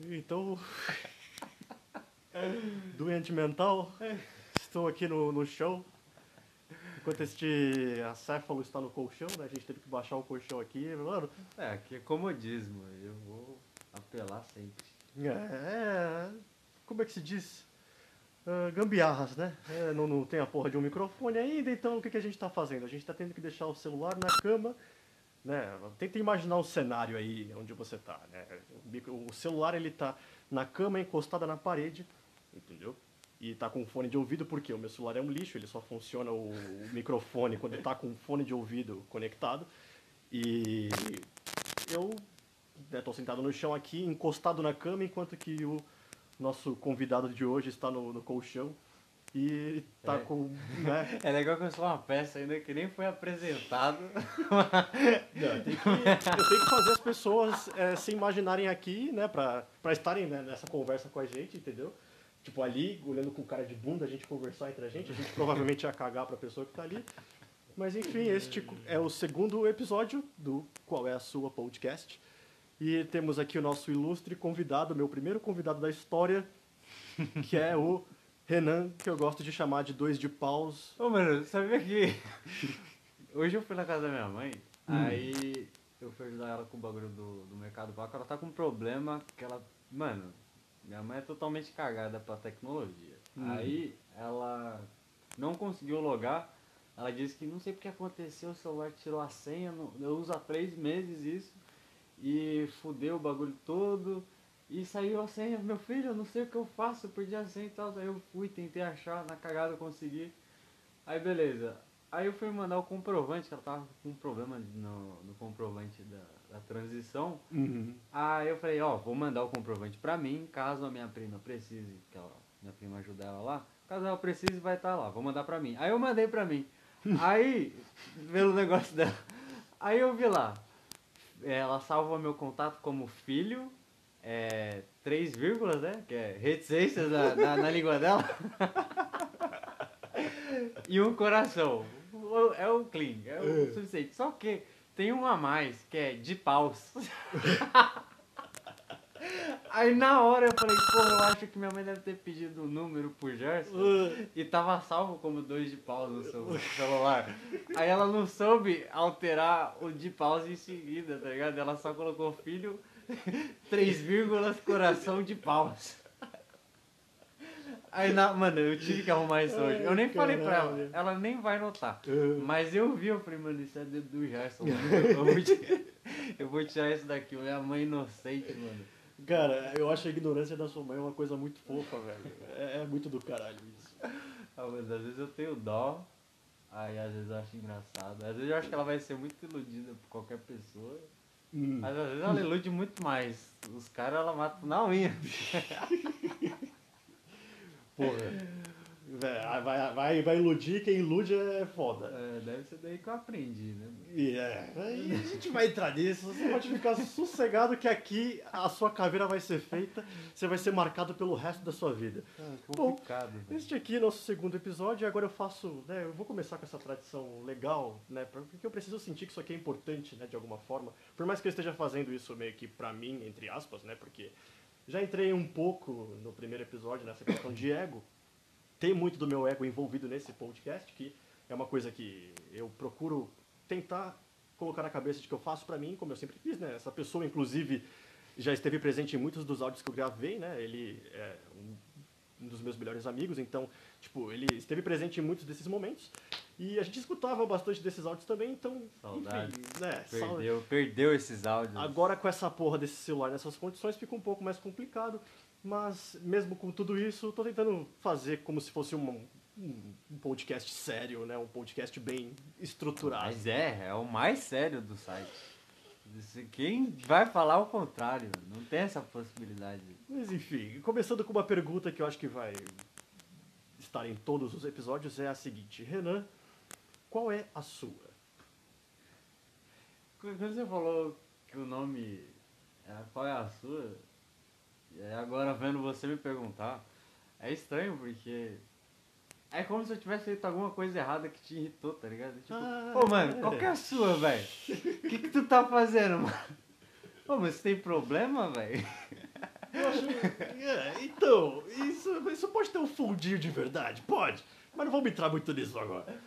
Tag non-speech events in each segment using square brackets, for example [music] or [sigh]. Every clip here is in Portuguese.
Então. Doente mental, estou aqui no, no show. Enquanto este acéfalo está no colchão, né? A gente teve que baixar o colchão aqui. Mano, É, aqui é comodismo. Eu vou apelar sempre. é. Como é que se diz? Ah, gambiarras, né? É, não, não tem a porra de um microfone ainda, então o que, que a gente está fazendo? A gente está tendo que deixar o celular na cama, né? Tenta imaginar o cenário aí onde você está, né? O, celular ele tá na cama encostada na parede, entendeu? E tá com fone de ouvido porque o meu celular é um lixo, ele só funciona o, o microfone quando tá com fone de ouvido conectado. E eu estou sentado no chão aqui, encostado na cama, enquanto que o nosso convidado de hoje está no, no colchão e ele tá É. com. Né? [laughs] É legal que eu sou uma peça ainda que nem foi apresentado. Não, eu, tenho que, eu tenho que fazer as pessoas é, se imaginarem aqui, né, pra, pra estarem né, nessa conversa com a gente, entendeu? Tipo, ali, olhando com cara de bunda, a gente conversar entre a gente, a gente provavelmente ia cagar pra pessoa que tá ali. Mas enfim, este é o segundo episódio do Qual é a Sua Podcast. E temos aqui o nosso ilustre convidado, meu primeiro convidado da história, que é o Renan, que eu gosto de chamar de dois de paus. Ô, mano, sabia que. [laughs] Hoje eu fui na casa da minha mãe, aí eu fui ajudar ela com o bagulho do, do mercado vaca. Ela tá com um problema que ela. Mano, minha mãe é totalmente cagada pra tecnologia. Hum. Aí ela não conseguiu logar. Ela disse que não sei porque aconteceu, o celular tirou a senha. Eu uso há três meses isso. E fudeu o bagulho todo. E saiu a senha, meu filho, eu não sei o que eu faço, eu perdi a senha e tal. Aí eu fui, tentei achar, na cagada eu consegui. Aí beleza. Aí eu fui mandar o comprovante, que ela tava com um problema no, no comprovante da, da transição. Uhum. Aí eu falei, ó, vou mandar o comprovante pra mim, caso a minha prima precise, que ela, minha prima ajuda ela lá, caso ela precise vai estar lá, vou mandar pra mim. Aí eu mandei pra mim. Aí, [laughs] pelo negócio dela, aí eu vi lá, ela salva meu contato como filho, é, três vírgulas, né, que é reticências na, na, na língua dela, [laughs] e um coração. É o clean, é o suficiente. Só que tem um a mais, que é de paus. [laughs] Aí na hora eu falei, porra, eu acho que minha mãe deve ter pedido o número pro Gerson e tava salvo como dois de paus no seu celular. Aí ela não soube alterar o de paus em seguida, tá ligado? Ela só colocou filho, [laughs] três vírgulas, coração de paus. Aí, na, mano, eu tive que arrumar isso hoje. Eu nem Ai, falei pra ela, caralho. ela nem vai notar. Ah. Mas eu vi, eu falei, mano, isso é dedo do Gerson. [laughs] mano. Eu vou, tirar, [laughs] eu vou tirar isso daqui, minha mãe inocente, mano. Cara, eu acho a ignorância da sua mãe uma coisa muito fofa, velho. É, é muito do caralho isso. Ah, mas às vezes eu tenho dó, aí às vezes eu acho engraçado. Às vezes eu acho que ela vai ser muito iludida por qualquer pessoa. Hum. Mas às vezes ela ilude muito mais. Os caras ela mata na unha. [laughs] Porra. Véi, Vai, vai, vai iludir, quem ilude é foda. É, deve ser daí que eu aprendi, né? E é, aí a gente vai entrar nisso. Você pode ficar sossegado que aqui a sua caveira vai ser feita, você vai ser marcado pelo resto da sua vida. Bom, complicado, velho. Este aqui é nosso segundo episódio e agora eu faço, né, eu vou começar com essa tradição legal, né, porque eu preciso sentir que isso aqui é importante, né, de alguma forma. Por mais que eu esteja fazendo isso meio que pra mim, entre aspas, né, porque já entrei um pouco no primeiro episódio nessa questão de ego. Tem muito do meu ego envolvido nesse podcast, que é uma coisa que eu procuro tentar colocar na cabeça de que eu faço pra mim, como eu sempre fiz, né? Essa pessoa, inclusive, já esteve presente em muitos dos áudios que eu gravei, né? Ele é um, dos meus melhores amigos, então, tipo, ele esteve presente em muitos desses momentos. E a gente escutava bastante desses áudios também, então, Saudades. enfim, né? sal- Perdeu, perdeu esses áudios. Agora com essa porra desse celular nessas condições fica um pouco mais complicado, mas mesmo com tudo isso, tô tentando fazer como se fosse um, um um podcast sério, né? Um podcast bem estruturado. Mas é, é o mais sério do site. Quem vai falar o contrário? Não tem essa possibilidade. Mas enfim, começando com uma pergunta que eu acho que vai estar em todos os episódios, é a seguinte. Renan, qual é a sua? Quando você falou que o nome era qual é a sua, e aí agora vendo você me perguntar, é estranho porque é como se eu tivesse feito alguma coisa errada que te irritou, tá ligado? Tipo, Ah, ô mano, qual que é a sua, velho? O que, que tu tá fazendo, mano? Ô, mas você tem problema, velho? acho. É, então, isso, isso pode ter um fundinho de verdade? Pode. Mas não vamos entrar muito nisso agora.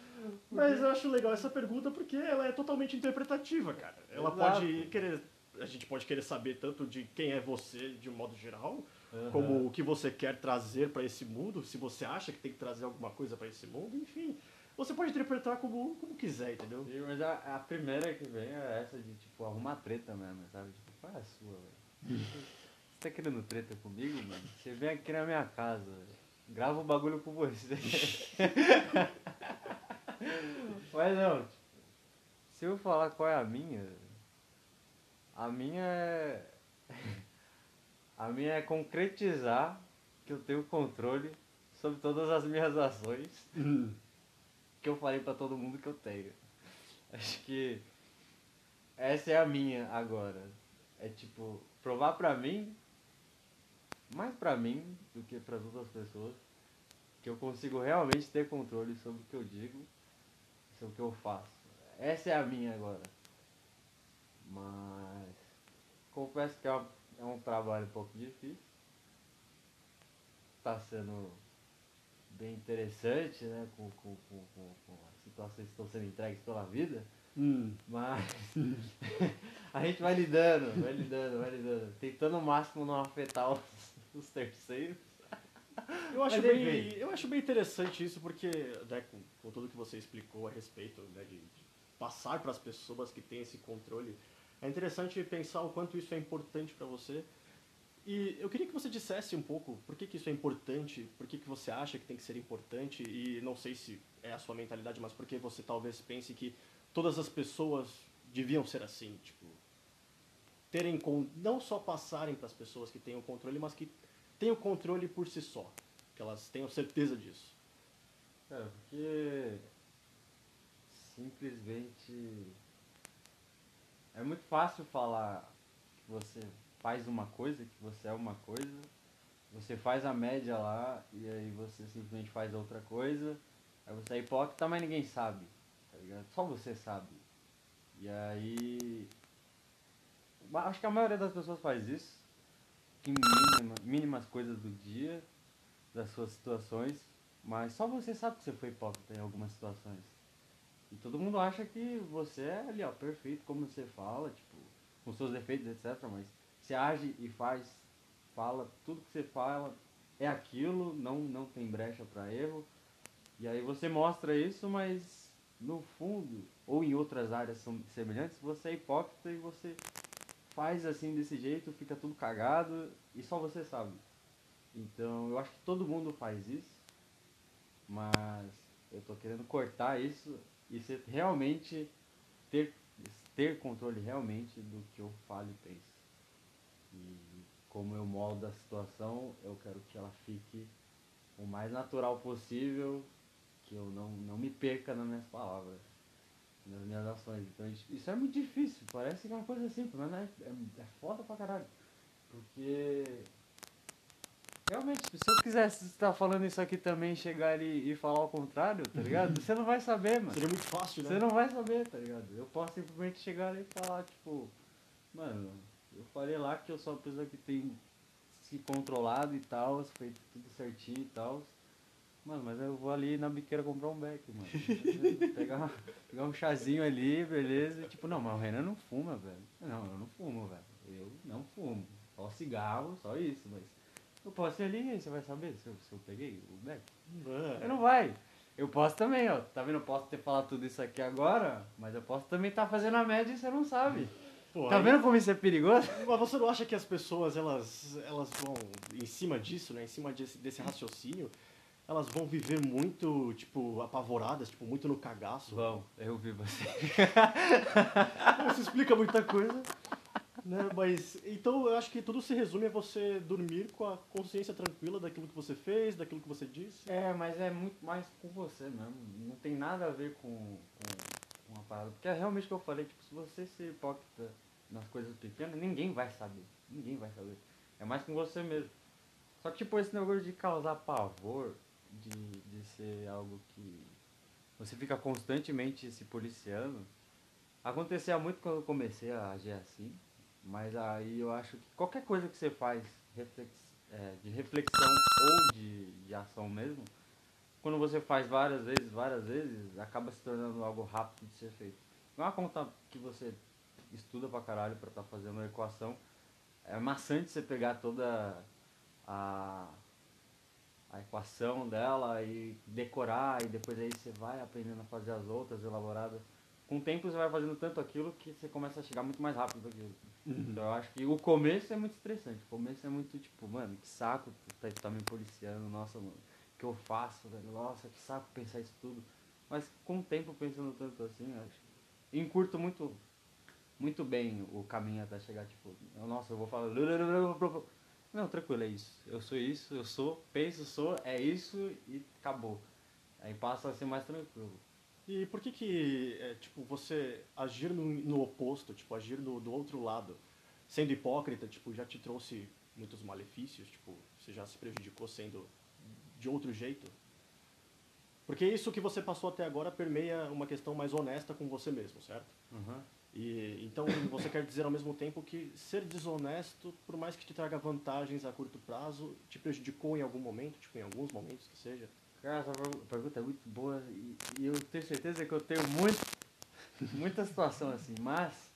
Mas eu acho legal essa pergunta porque ela é totalmente interpretativa, cara. Ela Exato. pode querer. A gente pode querer saber tanto de quem é você de um modo geral, como o que você quer trazer para esse mundo, se você acha que tem que trazer alguma coisa para esse mundo, enfim. Você pode interpretar como, como quiser, entendeu? Sim, Mas a, a primeira que vem é essa de, tipo, arrumar treta mesmo, sabe? Tipo, qual é a sua, velho? Você tá querendo treta comigo, mano? Você vem aqui na minha casa, grava o bagulho com você. [laughs] Mas não, tipo, se eu falar qual é a minha, a minha é. [laughs] A minha é concretizar que eu tenho controle sobre todas as minhas ações que eu falei pra todo mundo que eu tenho. Acho que essa é a minha agora. É tipo, provar pra mim, mais pra mim do que pras outras pessoas, que eu consigo realmente ter controle sobre o que eu digo, sobre o que eu faço. Essa é a minha agora. Mas confesso que é, é um trabalho um pouco difícil. Tá sendo bem interessante, né? Com, com, com, com, as situações que estão sendo entregues pela vida. Hum. Mas [laughs] a gente vai lidando, vai lidando, vai lidando. Tentando o máximo não afetar os, os terceiros. Eu acho, bem, enfim. eu acho bem interessante isso porque, né, com, com tudo que você explicou a respeito né, de, de passar para as pessoas que têm esse controle, é interessante pensar o quanto isso é importante para você. E eu queria que você dissesse um pouco por que, que isso é importante, por que, que você acha que tem que ser importante, e não sei se é a sua mentalidade, mas por que você talvez pense que todas as pessoas deviam ser assim, tipo, terem con- não só passarem para as pessoas que têm o controle, mas que tenham o controle por si só, que elas tenham certeza disso. Cara, porque simplesmente é muito fácil falar que você faz uma coisa, que você é uma coisa, você faz a média lá e aí você simplesmente faz outra coisa, aí você é hipócrita, mas ninguém sabe, tá ligado? Só você sabe. E aí. Acho que a maioria das pessoas faz isso, em mínima- mínimas coisas do dia, das suas situações, mas só você sabe que você foi hipócrita em algumas situações. E todo mundo acha que você é ali, ó, perfeito, como você fala, tipo, com seus defeitos, etc. Mas você age e faz, fala, tudo que você fala é aquilo, não, não tem brecha pra erro. E aí você mostra isso, mas no fundo, ou em outras áreas semelhantes, você é hipócrita e você faz assim desse jeito, fica tudo cagado e só você sabe. Então eu acho que todo mundo faz isso, mas eu tô querendo cortar isso e ser realmente ter, ter controle realmente do que eu falo e penso. E como eu moldo a situação, eu quero que ela fique o mais natural possível, que eu não, não me perca nas minhas palavras, nas minhas ações. Então isso é muito difícil, parece que é uma coisa simples, mas é, é, é foda pra caralho. Porque Realmente, se eu quisesse estar falando isso aqui também, chegar ali e falar o contrário, tá ligado? Você não vai saber, mano. Seria muito fácil, né? Você não vai saber, tá ligado? Eu posso simplesmente chegar ali e falar, tipo, mano, eu falei lá que eu sou uma pessoa que tem se controlado e tal, feito tudo certinho e tal. Mano, mas eu vou ali na biqueira comprar um beck, mano. [laughs] pegar, pegar um chazinho ali, beleza. E, tipo, não, mas o Renan não fuma, velho. Não, eu não fumo, velho. Eu não fumo. Só cigarro, só isso, mas. Eu posso ir ali e você vai saber se eu, se eu peguei o beck. Eu não vai. Eu posso também, ó. Tá vendo? Eu posso ter falado tudo isso aqui agora, mas eu posso também estar fazendo a média e você não sabe. Pô, Tá aí- vendo como isso é perigoso? [laughs] Mas você não acha que as pessoas, elas, elas vão, em cima disso, né, em cima desse, desse raciocínio, elas vão viver muito, tipo, apavoradas, tipo, muito no cagaço? Vão, eu vi você. Isso explica muita coisa. [laughs] Né? Mas, então eu acho que tudo se resume a você dormir com a consciência tranquila daquilo que você fez, daquilo que você disse. É, mas é muito mais com você mesmo. Não tem nada a ver com, com, com uma parada. Porque é realmente o que eu falei, tipo, se você ser hipócrita nas coisas pequenas, ninguém vai saber. Ninguém vai saber. É mais com você mesmo. Só que tipo, esse negócio de causar pavor, de, de ser algo que você fica constantemente se policiando. Acontecia muito quando eu comecei a agir assim. Mas aí eu acho que qualquer coisa que você faz reflex, é, de reflexão ou de, de ação mesmo, quando você faz várias vezes, várias vezes, acaba se tornando algo rápido de ser feito. Não é uma conta que você estuda pra caralho pra estar tá fazendo uma equação. É maçante você pegar toda a, a equação dela e decorar, e depois aí você vai aprendendo a fazer as outras elaboradas. Com o tempo você vai fazendo tanto aquilo que você começa a chegar muito mais rápido aquilo. Uhum. Então eu acho que o começo é muito estressante. O começo é muito tipo, mano, que saco tá, tá me policiando, nossa, mano que eu faço, velho. Nossa, que saco pensar isso tudo. Mas com o tempo pensando tanto assim, acho. Encurto muito, muito bem o caminho até chegar, tipo, nossa, eu vou falar. Não, tranquilo, é isso. Eu sou isso, eu sou, penso, sou, é isso e acabou. Aí passa a ser mais tranquilo. E por que que, é, tipo, você agir no, no oposto, tipo, agir do, do outro lado, sendo hipócrita, tipo, já te trouxe muitos malefícios, tipo, você já se prejudicou sendo de outro jeito? Porque isso que você passou até agora permeia uma questão mais honesta com você mesmo, certo? Uhum. E então você quer dizer ao mesmo tempo que ser desonesto, por mais que te traga vantagens a curto prazo, te prejudicou em algum momento, tipo em alguns momentos que seja? Cara, essa pergunta é muito boa e, e eu tenho certeza que eu tenho muito, [laughs] muita situação assim, mas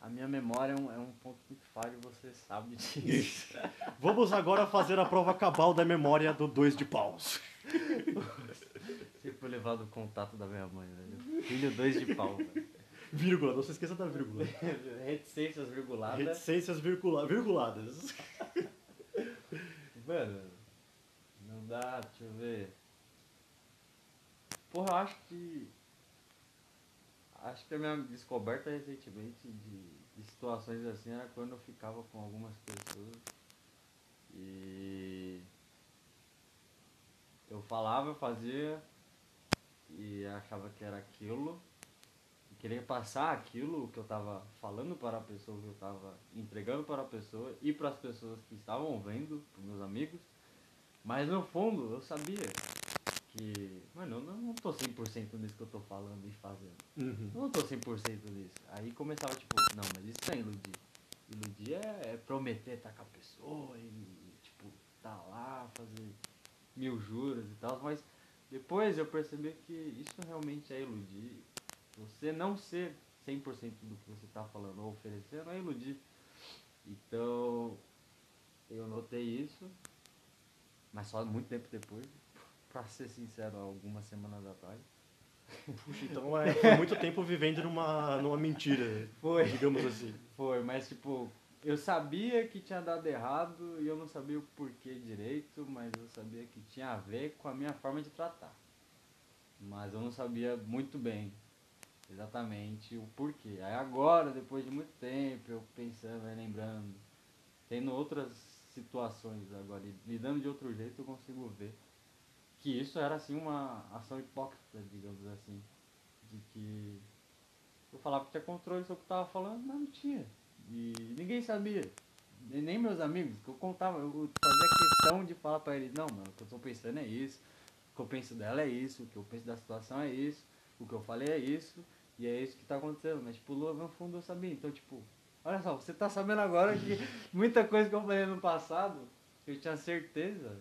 a minha memória é um, é um ponto muito falho, você sabe disso. Vamos agora fazer a prova cabal da memória do dois de paus. Você foi levado o contato da minha mãe, velho. Filho dois de pau, velho. Vírgula, não se esqueça da vírgula. [laughs] Reticências virguladas. Reticências virgula, virguladas. Mano, não dá, deixa eu ver. Porra, eu acho que acho que a minha descoberta recentemente de, de, situações assim era quando eu ficava com algumas pessoas e eu falava, fazia e achava que era aquilo queria passar aquilo que eu estava falando para a pessoa, que eu estava entregando para a pessoa e para as pessoas que estavam vendo, para meus amigos, mas no fundo eu sabia que, mano, eu não, tô 100% nisso que eu tô falando e fazendo. Uhum. Eu não tô 100% nisso. Aí começava, tipo, não, mas isso é iludir. Iludir é, é prometer estar com a pessoa e, tipo, tá lá, fazer mil juras e tal, mas depois eu percebi que isso realmente é iludir. Você não ser 100% do que você tá falando ou oferecendo é iludir. Então, eu notei isso, mas só muito tempo depois pra ser sincero, algumas semanas atrás. Puxa, então é, foi muito tempo vivendo numa, numa mentira, foi. digamos assim. Foi, mas tipo, eu sabia que tinha dado errado e eu não sabia o porquê direito, mas eu sabia que tinha a ver com a minha forma de tratar. Mas eu não sabia muito bem exatamente o porquê. Aí agora, depois de muito tempo, eu pensando, lembrando, tendo outras situações agora, lidando de outro jeito, eu consigo ver que isso era assim uma ação hipócrita, digamos assim, de que eu falava que tinha controle sobre o que eu estava falando, mas não tinha. E ninguém sabia. Nem meus amigos, que eu contava, eu fazia questão de falar para eles, não, mano, o que eu estou pensando é isso, o que eu penso dela é isso, o que eu penso da situação é isso, o que eu falei é isso, e é isso que está acontecendo. Mas tipo, no fundo eu sabia. Então, tipo, olha só, você está sabendo agora que [laughs] muita coisa que eu falei no passado, eu tinha certeza,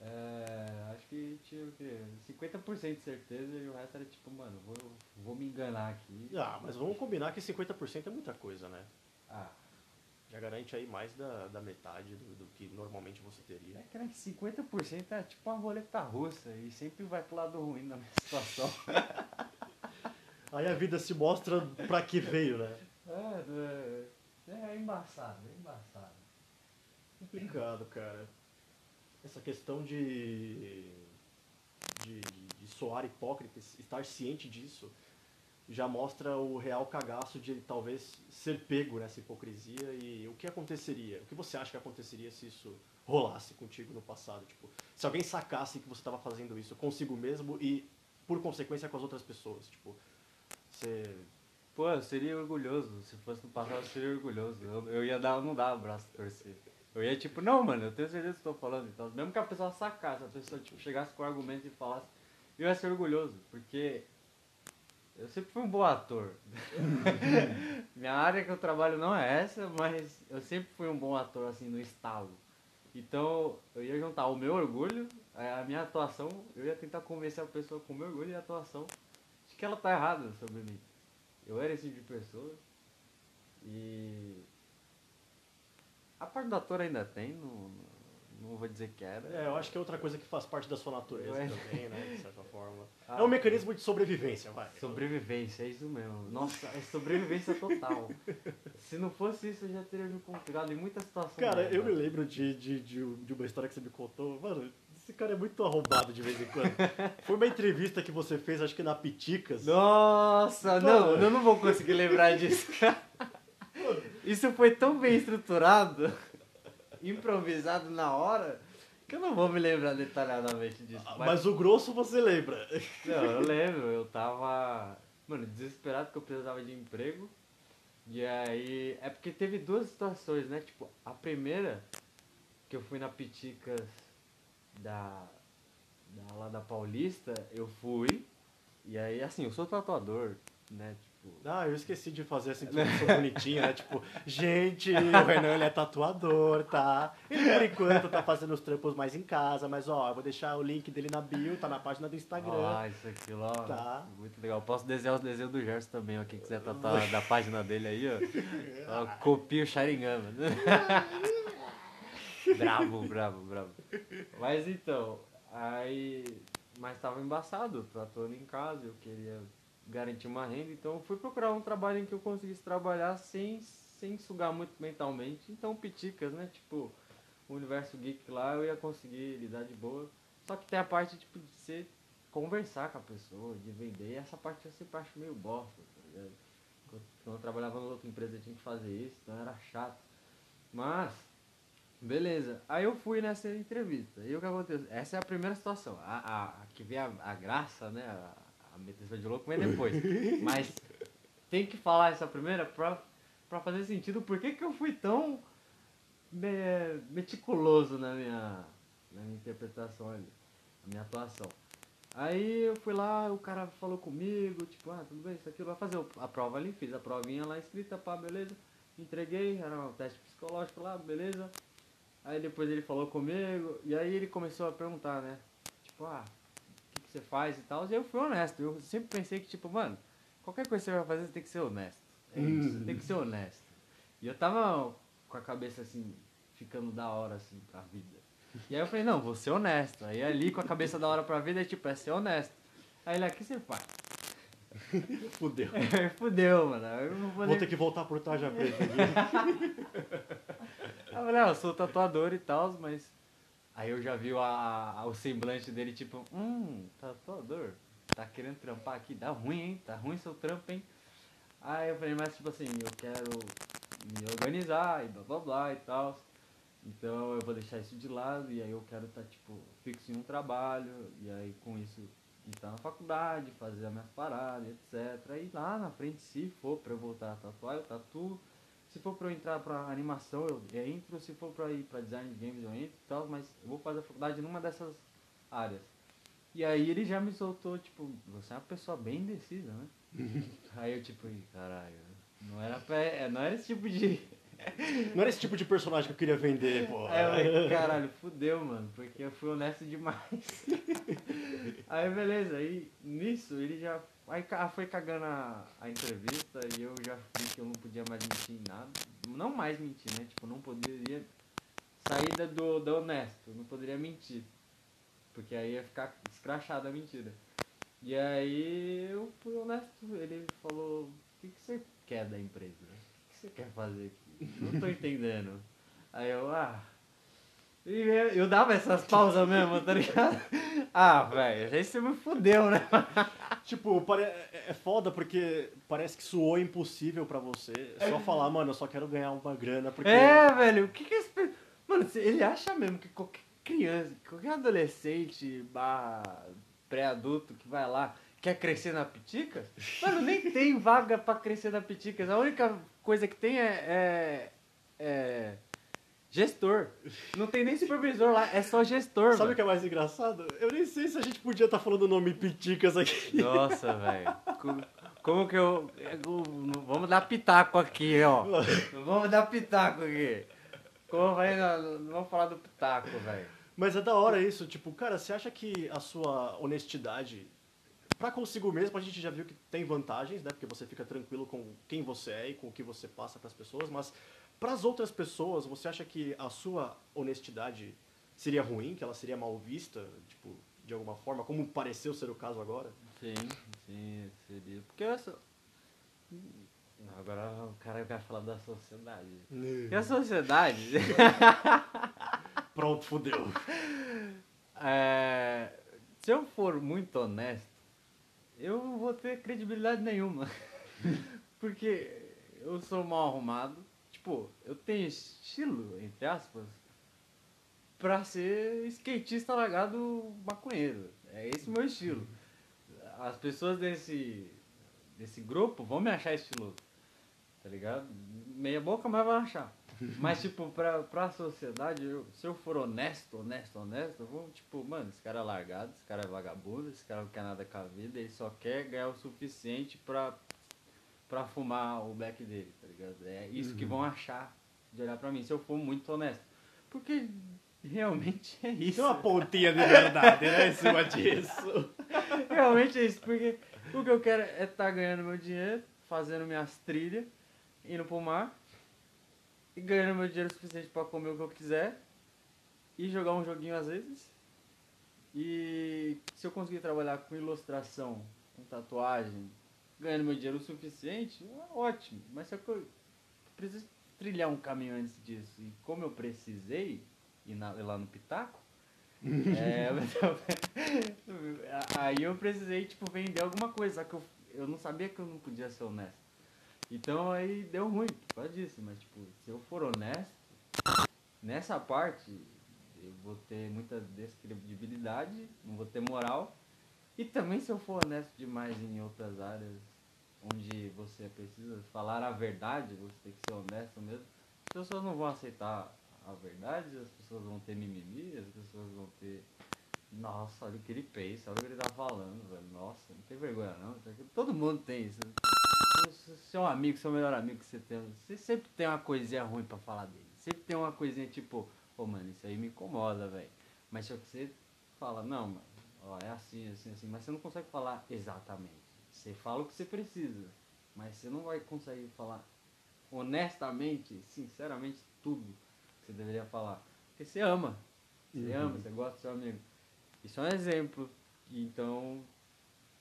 é, acho que tinha o quê? 50% de certeza e o resto era tipo, mano, vou, vou me enganar aqui. Ah, mas vamos combinar que 50% é muita coisa, né? Ah. Já garante aí mais da, da metade do, do que normalmente você teria. É que 50% é tipo uma roleta russa e sempre vai pro lado ruim na minha [laughs] situação. aí a vida se mostra pra que veio, né? É, é, é embaçado, é embaçado. Complicado, cara essa questão de, de, de soar hipócrita, estar ciente disso, já mostra o real cagaço de talvez ser pego nessa hipocrisia e o que aconteceria? O que você acha que aconteceria se isso rolasse contigo no passado? Tipo, se alguém sacasse que você estava fazendo isso consigo mesmo e por consequência com as outras pessoas, tipo, você Pô, eu seria orgulhoso. Se fosse no passado, eu seria orgulhoso. Eu, eu ia dar, não dar o braço torcer. Eu ia tipo, não, mano, eu tenho certeza que estou falando. Então, mesmo que a pessoa sacasse, a pessoa tipo, chegasse com argumentos e falasse, eu ia ser orgulhoso, porque Eu sempre fui um bom ator. [laughs] Minha área que eu trabalho não é essa, mas eu sempre fui um bom ator, assim, no estalo. Então, eu ia juntar o meu orgulho, a minha atuação, eu ia tentar convencer a pessoa com o meu orgulho e a atuação de que ela tá errada sobre mim. Eu era esse tipo de pessoa. E. A parte do ator ainda tem, não, não vou dizer que era. É, eu acho que é outra coisa que faz parte da sua natureza É. também, né? De certa forma. Ah, [laughs] É um mecanismo de sobrevivência, vai. Sobrevivência, é isso mesmo. Nossa, é sobrevivência total. [laughs] Se não fosse isso, eu já teria me complicado em muitas situações. Cara, eu me né? lembro de, de, de, de uma história que você me contou. Mano, esse cara é muito arrombado de vez em quando. [laughs] Foi uma entrevista que você fez, acho que na Piticas. Nossa, não, Mano. eu não vou conseguir lembrar disso. Isso foi tão bem estruturado, [laughs] improvisado na hora, que eu não vou me lembrar detalhadamente disso. Ah, Mas o grosso você lembra. [laughs] Não, eu lembro, eu tava, mano, desesperado porque eu precisava de emprego. E aí, é porque teve duas situações, né? Tipo, a primeira, que eu fui na Piticas da, da lá da Paulista, eu fui. E aí, assim, eu sou tatuador, né? Tipo, Ah, eu esqueci de fazer essa introdução bonitinha, né? Tipo, gente, o Renan ele é tatuador, tá? Ele por enquanto tá fazendo os trampos mais em casa, mas ó, eu vou deixar o link dele na bio, tá na página do Instagram. Ah, isso aqui, ó. Tá. Muito legal. Posso desenhar os desenhos do Gerson também, ó. Quem quiser tatuar da página dele aí, ó. ó copia o Sharingan, mano. [laughs] bravo, bravo, bravo. Mas então, aí. Mas tava embaçado, tatuando em casa, eu queria garantir uma renda, então eu fui procurar um trabalho em que eu conseguisse trabalhar sem, sem sugar muito mentalmente. Então, piticas, né? Tipo, o universo geek lá eu ia conseguir lidar de boa. Só que tem a parte tipo, de você conversar com a pessoa, de vender, e essa parte eu sempre acho meio bosta, tá ligado? Quando eu trabalhava em outra empresa eu tinha que fazer isso, então era chato. Mas, beleza. Aí eu fui nessa entrevista. E o que aconteceu? Essa é a primeira situação. A, a, a que vem a, a graça, né? A, a meteção de louco vem depois. [laughs] Mas tem que falar essa primeira pra, pra fazer sentido. Por que, que eu fui tão me- meticuloso na minha, na minha interpretação ali, na minha atuação? Aí eu fui lá, o cara falou comigo, tipo, ah, tudo bem, isso aqui vai fazer a prova ali, fiz a provinha lá escrita, pá, beleza. Entreguei, era um teste psicológico lá, beleza. Aí depois ele falou comigo, e aí ele começou a perguntar, né? Tipo, ah, você faz e tal. E eu fui honesto, eu sempre pensei que, tipo, mano, qualquer coisa que você vai fazer, você tem que ser honesto. É isso, Hum. tem que ser honesto. E eu tava com a cabeça assim, ficando da hora assim pra vida. E aí eu falei, não, vou ser honesto. Aí ali com a cabeça da hora pra vida é tipo, é ser honesto. Aí ele, o que você faz? [laughs] Fudeu. Fudeu, mano. Vou Vou ter que voltar por tarja [laughs] preta. Eu falei, ah, eu sou tatuador e tal, mas. Aí eu já vi a, a- o semblante dele, tipo, hum, tatuador, tá querendo trampar aqui, dá ruim, hein? Tá ruim seu trampo, hein? Aí eu falei, mas tipo assim, eu quero me organizar e blá blá blá e tal. Então eu vou deixar isso de lado e aí eu quero estar, tipo, fixo em um trabalho, e aí com isso estar na faculdade, fazer as minhas paradas, etc. E lá na frente, se for pra eu voltar a tatuar, eu tatuo. Se for pra eu entrar pra animação, eu entro. Se for pra ir pra design de games, eu entro e tal. Mas eu vou fazer a faculdade numa dessas áreas. E aí ele já me soltou, tipo, você é uma pessoa bem indecisa, né? aí eu, tipo, "Ih, caralho, não era, pra, é, não era esse tipo de. [laughs] Não era esse tipo de personagem que eu queria vender, pô. Falei, caralho, fudeu, mano, porque eu fui honesto demais. [laughs] aí beleza, aí nisso ele já. Aí foi cagando a, a entrevista e eu já vi que eu não podia mais mentir em nada. Não mais mentir, né? Tipo, não poderia sair do, do honesto, não poderia mentir. Porque aí ia ficar escrachada a mentira. E aí eu fui honesto, ele falou, o que, que você quer da empresa? O que você quer fazer aqui? [laughs] Não tô entendendo. Aí eu, ah. E eu, eu dava essas pausas mesmo, tá ligado? [laughs] Ah, velho, aí você me fudeu, né? [laughs] Tipo, pare- é é foda porque parece que soou impossível pra você só falar, mano, eu só quero ganhar uma grana porque... É, velho, o que que esse. Mano, ele acha mesmo que qualquer criança, qualquer adolescente barra pré-adulto que vai lá quer crescer na Piticas? [laughs] Mano, nem tem vaga pra crescer na Piticas. A única coisa que tem é. é, é gestor. Não tem nem supervisor lá, é só gestor, Sabe o que é mais engraçado? Eu nem sei se a gente podia estar falando o nome Piticas aqui. Nossa, velho. Co- Como que eu. eu- Vamos dar pitaco aqui, ó. [laughs] Vamos dar pitaco aqui. Como falei, não, não vamos falar do pitaco, velho. Mas é da hora isso, tipo, cara, você acha que a sua honestidade pra consigo mesmo, a gente já viu que tem vantagens, né? Porque você fica tranquilo com quem você é e com o que você passa pras pessoas, mas pras outras pessoas, você acha que a sua honestidade seria ruim, que ela seria mal vista, tipo, de alguma forma, como pareceu ser o caso agora? Sim, sim, seria. Porque eu sou. Não, Agora o cara vai falar da sociedade. E a sociedade. [laughs] Pronto, fudeu. [laughs] É, se eu for muito honesto, eu não vou ter credibilidade nenhuma. [laughs] Porque eu sou mal arrumado. Tipo, eu tenho estilo, entre aspas, pra ser skatista largado maconheiro. É esse o meu estilo. As pessoas desse, desse grupo vão me achar estiloso. Tá ligado? Meia boca, mas vai achar. [laughs] Mas, tipo, pra, pra sociedade, eu- se eu for honesto, honesto, honesto, eu vou, tipo, mano, esse cara é largado, esse cara é vagabundo, esse cara não quer nada com a vida, ele só quer ganhar o suficiente pra, pra fumar o back dele, tá ligado? É isso que vão achar de olhar pra mim, se eu for muito honesto. Porque realmente é isso. Tem uma pontinha de verdade, né, em cima disso. [laughs] Realmente é isso, porque o que eu quero é estar ganhando meu dinheiro, fazendo minhas trilhas, indo pro mar, e ganhando meu dinheiro suficiente pra comer o que eu quiser, e jogar um joguinho às vezes. E se eu conseguir trabalhar com ilustração, com tatuagem, ganhando meu dinheiro o suficiente, ótimo. Mas se eu preciso trilhar um caminho antes disso, e como eu precisei ir, na- ir lá no Pitaco, [laughs] é, [laughs] aí eu precisei, tipo, vender alguma coisa, só que eu, eu não sabia que eu não podia ser honesto. Então aí deu ruim por causa disso, mas tipo, se eu for honesto, nessa parte eu vou ter muita descredibilidade, não vou ter moral. E também se eu for honesto demais em outras áreas onde você precisa falar a verdade, você tem que ser honesto mesmo, as pessoas não vão aceitar a verdade, as pessoas vão ter mimimi, as pessoas vão ter. Nossa, olha o que ele pensa, olha o que ele tá falando, velho. Nossa, não tem vergonha não. Todo mundo tem isso. Se- se Seu amigo, seu melhor amigo que você tem, você sempre tem uma coisinha ruim pra falar dele. Sempre tem uma coisinha tipo, pô, mano, isso aí me incomoda, velho. Mas só que você fala, não, mano, ó, é assim, assim, assim. Mas você não consegue falar exatamente. Você fala o que você precisa. Mas você não vai conseguir falar honestamente, sinceramente, tudo que você deveria falar. Porque você ama. Você Uhum. ama, você gosta do seu amigo. Isso é um exemplo. Então,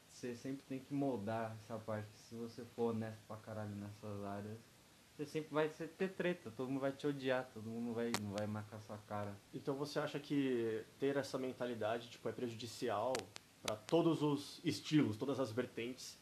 você sempre tem que moldar essa parte. Se você for honesto pra caralho nessas áreas, você sempre vai ter treta. Todo mundo vai te odiar, todo mundo vai, não vai marcar sua cara. Então você acha que ter essa mentalidade tipo, é prejudicial para todos os estilos, todas as vertentes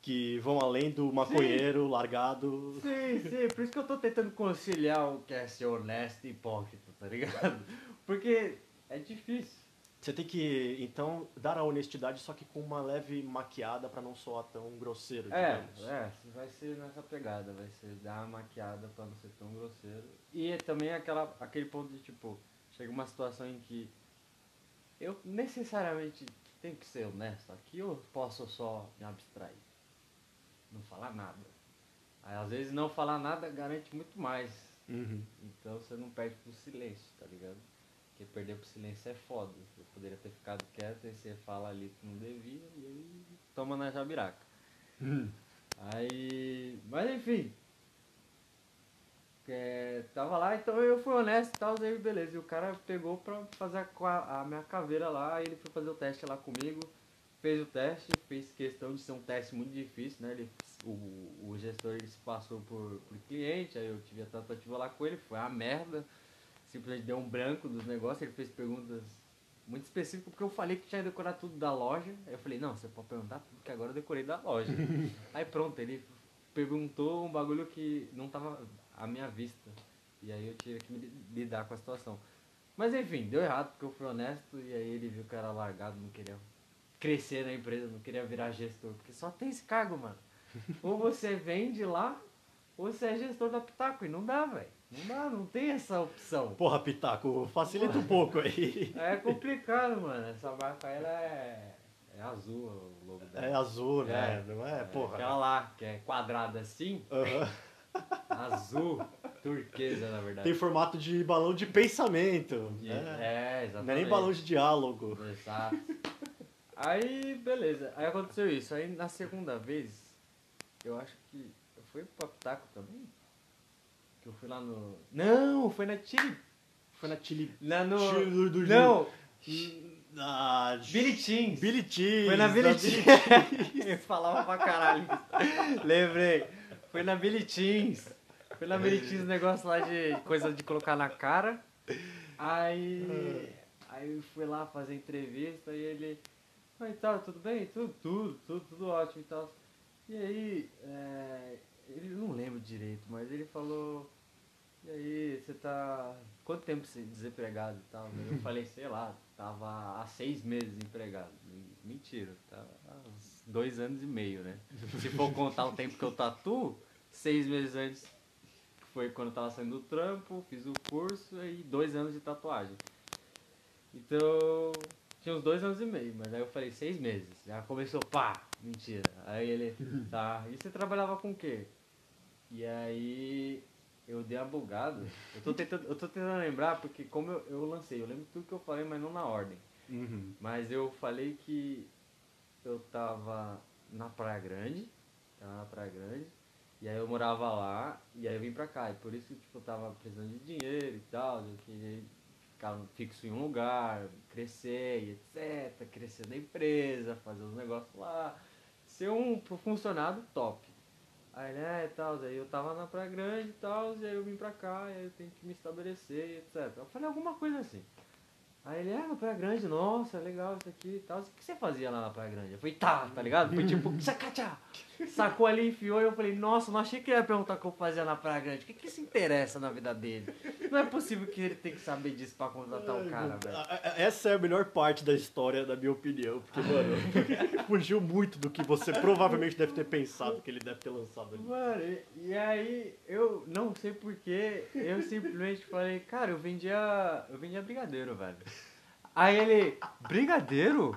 que vão além do maconheiro largado? Sim, sim, por isso que eu tô tentando conciliar o que é ser honesto e hipócrita, tá ligado? Porque é difícil. Você tem que, então, dar a honestidade, só que com uma leve maquiada para não soar tão grosseiro, É, digamos. é, vai ser nessa pegada, vai ser dar uma maquiada pra não ser tão grosseiro. E é também aquela, aquele ponto de tipo, chega uma situação em que eu necessariamente tenho que ser honesto aqui ou posso só me abstrair? Não falar nada. Aí às vezes não falar nada garante muito mais. Uhum. Então você não perde pro silêncio, tá ligado? Porque perder pro silêncio é foda. Você poderia ter ficado quieto e você fala ali que não devia e aí toma na jabiraca. Uhum. Aí. Mas enfim. É, tava lá, então eu fui honesto e tal, aí beleza. E o cara pegou pra fazer a, a minha caveira lá, ele foi fazer o teste lá comigo, fez o teste, fez questão de ser um teste muito difícil, né? Ele, o, o gestor ele se passou por, por cliente, aí eu tive a tratativa lá com ele, foi uma merda. Simplesmente deu um branco dos negócios, ele fez perguntas muito específicas, porque eu falei que tinha decorado tudo da loja. Aí eu falei, não, você pode perguntar tudo que agora eu decorei da loja. [laughs] aí pronto, ele perguntou um bagulho que não tava à minha vista. E aí eu tive que me lidar com a situação. Mas enfim, deu errado porque eu fui honesto e aí ele viu que eu era largado, não queria crescer na empresa, não queria virar gestor. Porque só tem esse cargo, mano. [laughs] Ou você vende lá, ou você é gestor da Pitaco. E não dá, velho. Não dá, não tem essa opção. Porra, Pitaco, facilita um pouco aí. [laughs] É complicado, mano. Essa marca ela é, é azul o logo dela. É azul, né? É. Não é? É, Porra. Aquela lá, que é quadrada assim, Aham. Azul, turquesa, na verdade. Tem formato de balão de pensamento. De- né? é, exatamente. Não é nem balão de diálogo. Exato. Aí, beleza. Aí aconteceu isso. Aí na segunda vez, eu acho que. Eu fui pro Pitaco também? Que eu fui lá no. Não, foi na Chile. Foi na Chile. Lá no. Chile do- Não! Ah, Billy Teens. Billy Teens. Foi na Billy Teens. [laughs] Eu falava pra caralho. Lembrei. Foi na Billy Teens. Foi na Billy Teens, negócio lá de coisa de colocar na cara. Aí. Aí eu fui lá fazer entrevista e ele. Oi, tal, tudo bem? Tudo, tudo, tudo, tudo ótimo e tal. E aí, é, ele não lembro direito, mas ele falou. E aí, você tá. Quanto tempo você desempregado e tal? Eu [laughs] falei, sei lá, tava há seis meses empregado. Mentira, tava há uns dois anos e meio, né? Se for contar o tempo que eu tatuo, seis meses antes foi quando eu tava saindo do trampo, fiz o curso e dois anos de tatuagem. Então, tinha uns dois anos e meio, mas aí eu falei seis meses. Já começou, pá, mentira. Aí ele, [laughs] tá, e você trabalhava com o quê? E aí eu dei uma bugada. Eu tô tentando, eu tô tentando lembrar porque como eu, eu lancei, eu lembro tudo que eu falei, mas não na ordem. Uhum. Mas eu falei que eu tava na Praia Grande, tava na Praia Grande, e aí eu morava lá, e aí eu vim pra cá. E por isso que tipo, eu tava precisando de dinheiro e tal, eu queria ficar fixo em um lugar, crescer e etc, crescer na empresa, fazer os negócios lá, ser um funcionário top. Aí, né, e tal, aí eu tava na Praia Grande e tal, e aí eu vim pra cá, e aí eu tenho que me estabelecer e etc. Eu falei alguma coisa assim. Aí ele, ah, na Praia Grande, nossa, legal isso aqui e tal. O que você fazia lá na Praia Grande? Eu falei, tá, tá ligado? Foi tipo, tchacatchá. Sacou ali, enfiou e eu falei, nossa, não achei que ele ia perguntar o que eu fazia na Praia Grande. O que que se interessa na vida dele? Não é possível que ele tenha que saber disso pra contratar o cara, velho. Essa é a melhor parte da história, na minha opinião. Porque, mano, [laughs] fugiu muito do que você provavelmente deve ter pensado que ele deve ter lançado ali. Mano, e, e aí eu não sei porquê, eu simplesmente falei, cara, eu vendia. Eu vendia brigadeiro, velho. Aí ele, brigadeiro?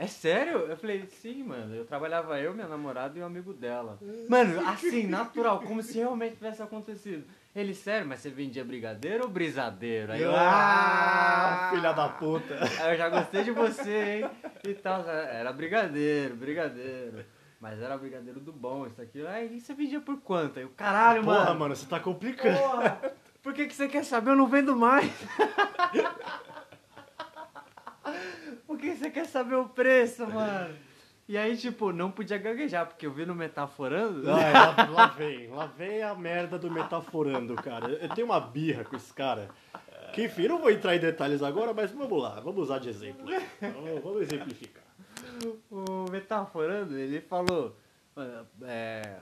É sério? Eu falei, sim, mano. Eu trabalhava eu, minha namorada e um amigo dela. Mano, assim, natural, como se realmente tivesse acontecido. Ele, sério, mas você vendia brigadeiro ou brisadeiro? Aí eu, Ah, ah, filha da puta. Aí eu já gostei de você, hein? E tal. Era brigadeiro, brigadeiro. Mas era brigadeiro do bom, isso aqui. Aí você vendia por quanto? Aí o caralho, Porra, mano. mano, você tá complicando. Porra, por que, que você quer saber? Eu não vendo mais. [laughs] por que você quer saber o preço, mano? E aí, tipo, não podia gaguejar, porque eu vi no Metaforando. Ai, lá, lá vem, lá vem a merda do metaforando, cara. Eu tenho uma birra com esse cara. Que enfim, não vou entrar em detalhes agora, mas vamos lá, vamos usar de exemplo. Vamos, vamos exemplificar. o Metaforando, ele falou. é,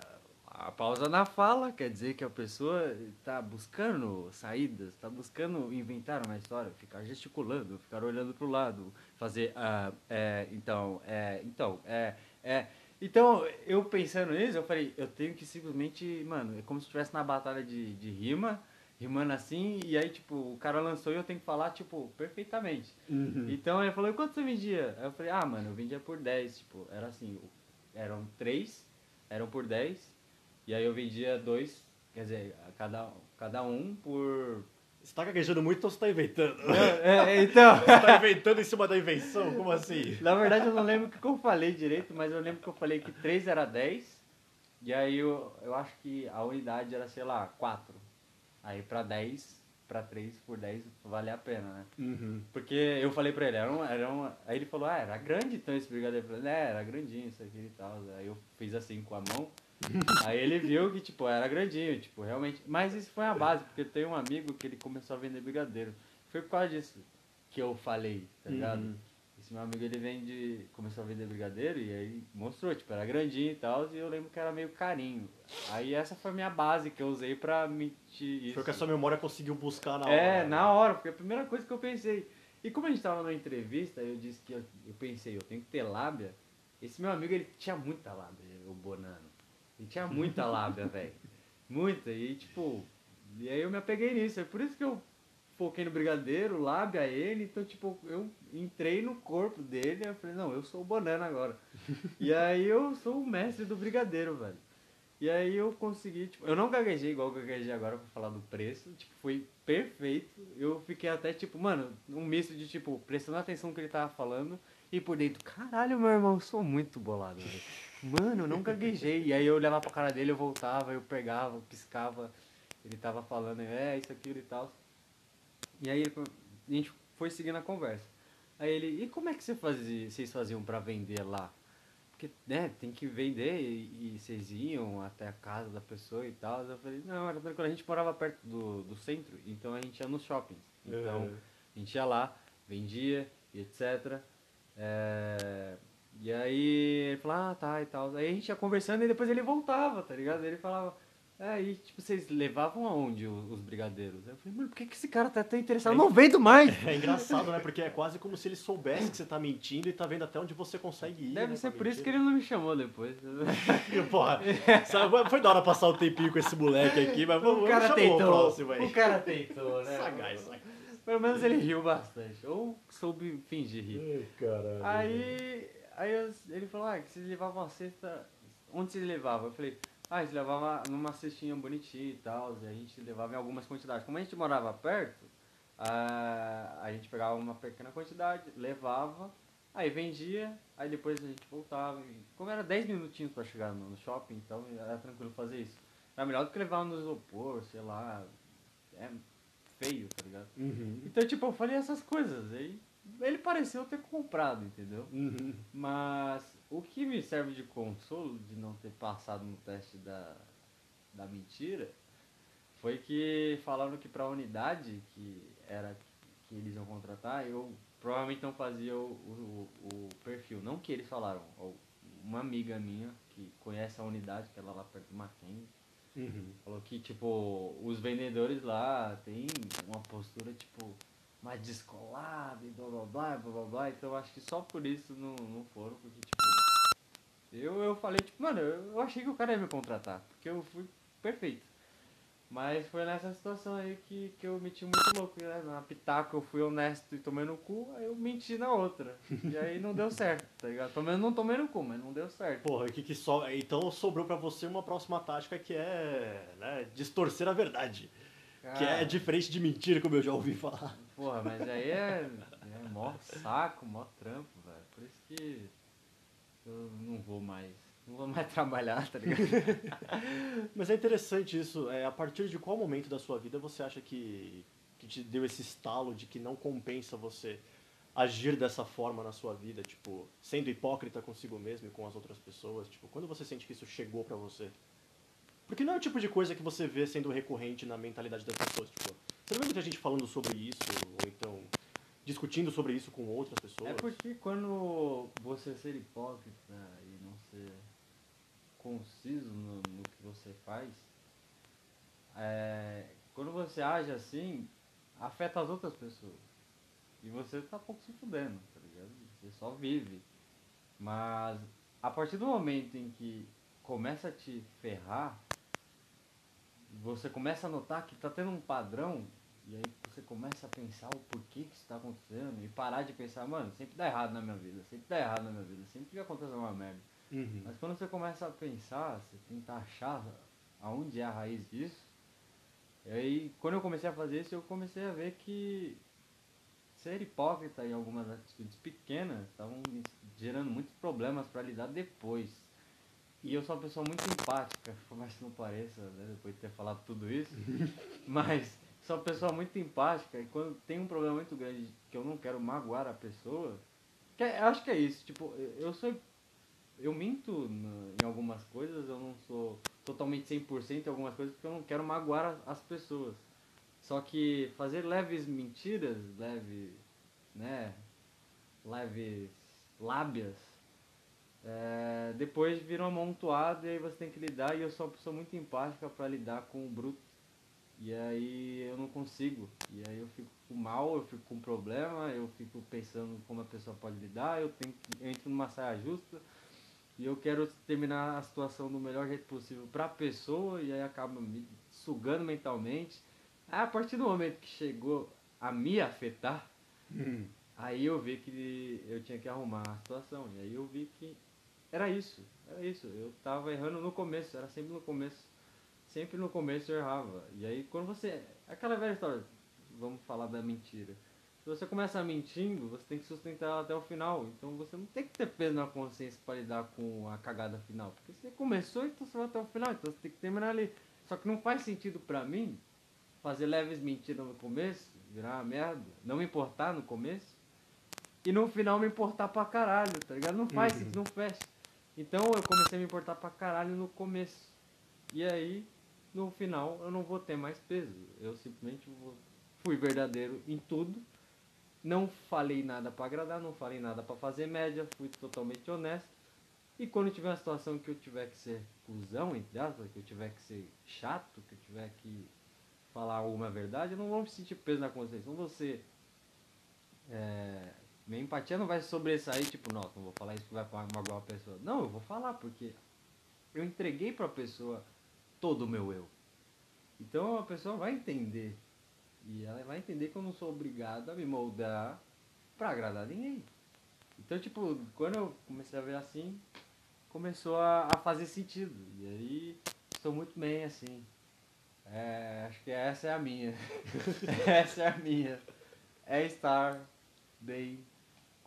a pausa na fala quer dizer que a pessoa está buscando saídas, está buscando inventar uma história, ficar gesticulando, ficar olhando para o lado, fazer. ah, é, então, é, então, é, é. Então, eu pensando nisso, eu falei, eu tenho que simplesmente, mano, é como se estivesse na batalha de, de rima, rimando assim, e aí, tipo, o cara lançou e eu tenho que falar, tipo, perfeitamente. Então ele falou, quanto você vendia? Aí eu falei, ah, mano, eu vendia por 10, tipo, era assim, eram três, eram por 10, e aí eu vendia dois, quer dizer, a cada, cada um por... Você tá gaguejando muito, então você tá inventando. É, é, então, [laughs] Você tá inventando em cima da invenção? Como assim? na verdade eu não lembro o que eu falei direito, mas eu lembro que eu falei que três era 10, e aí eu, eu acho que a unidade era, sei lá, 4. Aí pra 10, pra 3 por 10 vale a pena, né? Uhum. Porque eu falei pra ele, era um, era um, aí ele falou, ah, era grande então esse brigadeiro. Eu falei, é, era grandinho isso aqui e tal. Aí eu fiz assim com a mão. Aí ele viu que, tipo, era grandinho, tipo, realmente. Mas isso foi a base, porque eu tenho um amigo que ele começou a vender brigadeiro. Foi por causa disso que eu falei, tá ligado? Uhum. Esse meu amigo, ele vende, começou a vender brigadeiro e aí mostrou, tipo, era grandinho e tal, e eu lembro que era meio carinho. Aí essa foi a minha base que eu usei pra mentir isso. Foi o que a sua memória conseguiu buscar na hora. É, na hora, porque é a primeira coisa que eu pensei. E como a gente tava numa entrevista, eu disse que eu, eu pensei, eu tenho que ter lábia. Esse meu amigo, ele tinha muita lábia, o Bonano. Tinha muita lábia, velho. Muita. E tipo, e aí eu me apeguei nisso. É por isso que eu foquei no brigadeiro, lábia ele, então, tipo, eu entrei no corpo dele, eu falei, não, eu sou o banana agora. [laughs] e aí eu sou o mestre do brigadeiro, velho. E aí eu consegui, tipo, eu não gaguejei igual eu gaguejei agora pra falar do preço, tipo, foi perfeito. Eu fiquei até, tipo, mano, um misto de, tipo, prestando atenção no que ele tava falando e por dentro, caralho, meu irmão, eu sou muito bolado, velho. [laughs] Mano, eu não gaguejei. E aí eu olhava pra cara dele, eu voltava, eu pegava, eu piscava, ele tava falando, é, isso, aquilo e tal. E aí a gente foi seguindo a conversa. Aí ele, e como é que você fazia, vocês faziam pra vender lá? Porque, né, tem que vender e, e vocês iam até a casa da pessoa e tal. Eu falei, não, era tranquilo, a gente morava perto do, do centro, então a gente ia nos shoppings. Então, a gente ia lá, vendia e etc. É, e aí ele falou, ah, tá, e tal. Aí a gente ia conversando e depois ele voltava, tá ligado? Ele falava, é, e tipo, vocês levavam aonde os, os brigadeiros? Eu falei, mano, por que, que esse cara tá tão interessado? Eu não vendo mais! [laughs] É engraçado, né? Porque é quase como se ele soubesse que você tá mentindo e tá vendo até onde você consegue ir. Deve né, ser por isso que ele não me chamou depois. [laughs] Porra, sabe, foi da hora passar o tempinho com esse moleque aqui, mas vamos, o cara tentou. próximo aí. O cara tentou, né? Sagaz, sagaz. Pelo menos ele riu bastante. Ou soube fingir rir. Ai, caralho. Aí, aí eu- ele falou, ah, que vocês levavam uma cesta. Onde vocês levavam? Eu falei, ah, eles levavam numa cestinha bonitinha e tal. E a gente levava em algumas quantidades. Como a gente morava perto, a, a gente pegava uma pequena quantidade, levava, aí vendia, aí depois a gente voltava. E como era 10 minutinhos pra chegar no, no shopping, então era tranquilo fazer isso. Era melhor do que levar no isopor, sei lá. É feio, tá ligado? Uhum. Então, tipo, eu falei essas coisas. Aí ele pareceu ter comprado, entendeu? Uhum. Mas o que me serve de consolo de não ter passado no teste da, da mentira foi que falaram que pra unidade que era que eles iam contratar, eu provavelmente não fazia o, o, o perfil. Não que eles falaram. Uma amiga minha que conhece a unidade, que ela é lá perto do Mackenzie, Uhum. Falou que, tipo, os vendedores lá tem uma postura, tipo, mais descolada e blá blá blá blá blá. Então acho que só por isso não, não foram, porque, tipo, eu, eu falei, tipo, mano, eu, achei que o cara ia me contratar, porque eu fui perfeito. Mas foi nessa situação aí que, que eu meti muito louco, né? Na pitaca eu fui honesto e tomei no cu, aí eu menti na outra. E aí não deu certo, tá ligado? Pelo menos não tomei no cu, mas não deu certo. Porra, que que so... então sobrou pra você uma próxima tática que é né, distorcer a verdade. Que é Cara, diferente de mentira, como eu já ouvi falar. Porra, mas aí é, é mó saco, mó trampo, velho. Por isso que eu não vou mais. Não vou mais [laughs] trabalhar, tá ligado? [laughs] Mas é interessante isso. É, a partir de qual momento da sua vida você acha que, que te deu esse estalo de que não compensa você agir dessa forma na sua vida? Tipo, sendo hipócrita consigo mesmo e com as outras pessoas? Tipo, quando você sente que isso chegou pra você? Porque não é o tipo de coisa que você vê sendo recorrente na mentalidade das pessoas. Tipo, você não vê muita gente falando sobre isso, ou então discutindo sobre isso com outras pessoas? É porque quando você ser hipócrita e não ser conciso no, no que você faz, é, quando você age assim, afeta as outras pessoas. E você tá pouco se fudendo, tá ligado? Você só vive. Mas a partir do momento em que começa a te ferrar, você começa a notar que tá tendo um padrão, e aí você começa a pensar o porquê que isso tá acontecendo, e parar de pensar, mano, sempre dá errado na minha vida, sempre dá errado na minha vida, sempre que acontece uma merda. Uhum. Mas quando você começa a pensar, você tenta achar aonde é a raiz disso. E aí, quando eu comecei a fazer isso, eu comecei a ver que ser hipócrita em algumas atitudes pequenas estavam gerando muitos problemas para lidar depois. E eu sou uma pessoa muito empática, por mais que não pareça, né, depois de ter falado tudo isso. [laughs] Mas sou uma pessoa muito empática e quando tem um problema muito grande que eu não quero magoar a pessoa, que é- eu acho que é isso, tipo, eu- sou eu minto na- em algumas coisas, eu não sou totalmente 100% em algumas coisas porque eu não quero magoar as, as pessoas. Só que fazer leves mentiras, leve, né, leves lábias, é, depois vira um amontoado e aí você tem que lidar e eu sou uma pessoa muito empática para lidar com o bruto. E aí eu não consigo. E aí eu fico mal, eu fico com problema, eu fico pensando como a pessoa pode lidar, eu, tenho que, eu entro numa saia justa e eu quero terminar a situação do melhor jeito possível para a pessoa e aí acaba me sugando mentalmente. Aí, a partir do momento que chegou a me afetar, Hum. aí eu vi que eu tinha que arrumar a situação. E aí eu vi que era isso, era isso. Eu tava errando no começo, era sempre no começo. Sempre no começo eu errava. E aí quando você. Aquela velha história, vamos falar da mentira. Se você começa mentindo, você tem que sustentar ela até o final. Então você não tem que ter peso na consciência para lidar com a cagada final. Porque você começou, então você vai até o final. Então você tem que terminar ali. Só que não faz sentido pra mim fazer leves mentiras no começo, virar uma merda, não me importar no começo, e no final me importar pra caralho, tá ligado? Não faz Uhum. sentido, não fecha. Então eu comecei a me importar pra caralho no começo. E aí, no final, eu não vou ter mais peso. Eu simplesmente vou... fui verdadeiro em tudo. Não falei nada pra agradar, não falei nada pra fazer média, fui totalmente honesto. E quando tiver uma situação que eu tiver que ser cuzão, entre aspas, que eu tiver que ser chato, que eu tiver que falar alguma verdade, eu não vou me sentir peso na consciência. Não vou ser. É, minha empatia não vai sobressair, tipo, nossa, não vou falar isso que vai magoar a pessoa. Não, eu vou falar, porque eu entreguei pra pessoa todo o meu eu. Então a pessoa vai entender. E ela vai entender que eu não sou obrigado a me moldar pra agradar ninguém. Então, tipo, quando eu comecei a ver assim, começou a, a fazer sentido. E aí, estou muito bem assim. É, acho que essa é a minha. [laughs] essa é a minha. É estar bem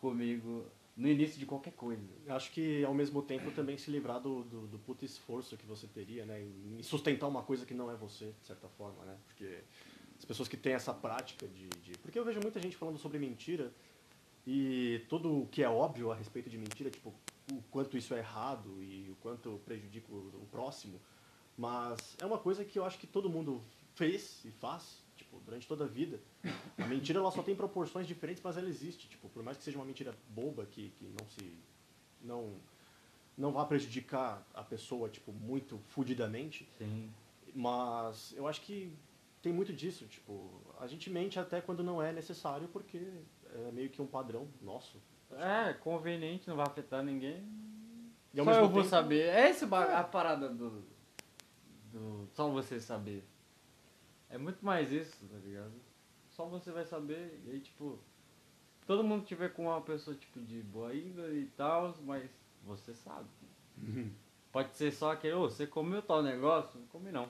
comigo no início de qualquer coisa. Acho que ao mesmo tempo também se livrar do, do, do puto esforço que você teria, né? Em sustentar uma coisa que não é você, de certa forma, né? Porque as pessoas que têm essa prática de, de. Porque eu vejo muita gente falando sobre mentira e tudo o que é óbvio a respeito de mentira, tipo, o quanto isso é errado e o quanto prejudica o, próximo. Mas é uma coisa que eu acho que todo mundo fez e faz, tipo, durante toda a vida. A mentira ela só tem proporções diferentes, mas ela existe. Tipo, por mais que seja uma mentira boba que, que não se não não vá prejudicar a pessoa tipo muito fudidamente, Sim. mas eu acho que tem muito disso, tipo, a gente mente até quando não é necessário porque é meio que um padrão nosso. É, conveniente, não vai afetar ninguém. Só eu vou tempo- saber. É esse ba- a parada do, do. Só você saber. É muito mais isso, tá ligado? Só você vai saber. E aí, tipo. Todo mundo tiver com uma pessoa, tipo, de boa índole e tal, mas você sabe. Pode ser só aquele, ô, você comeu tal negócio? Não comi não.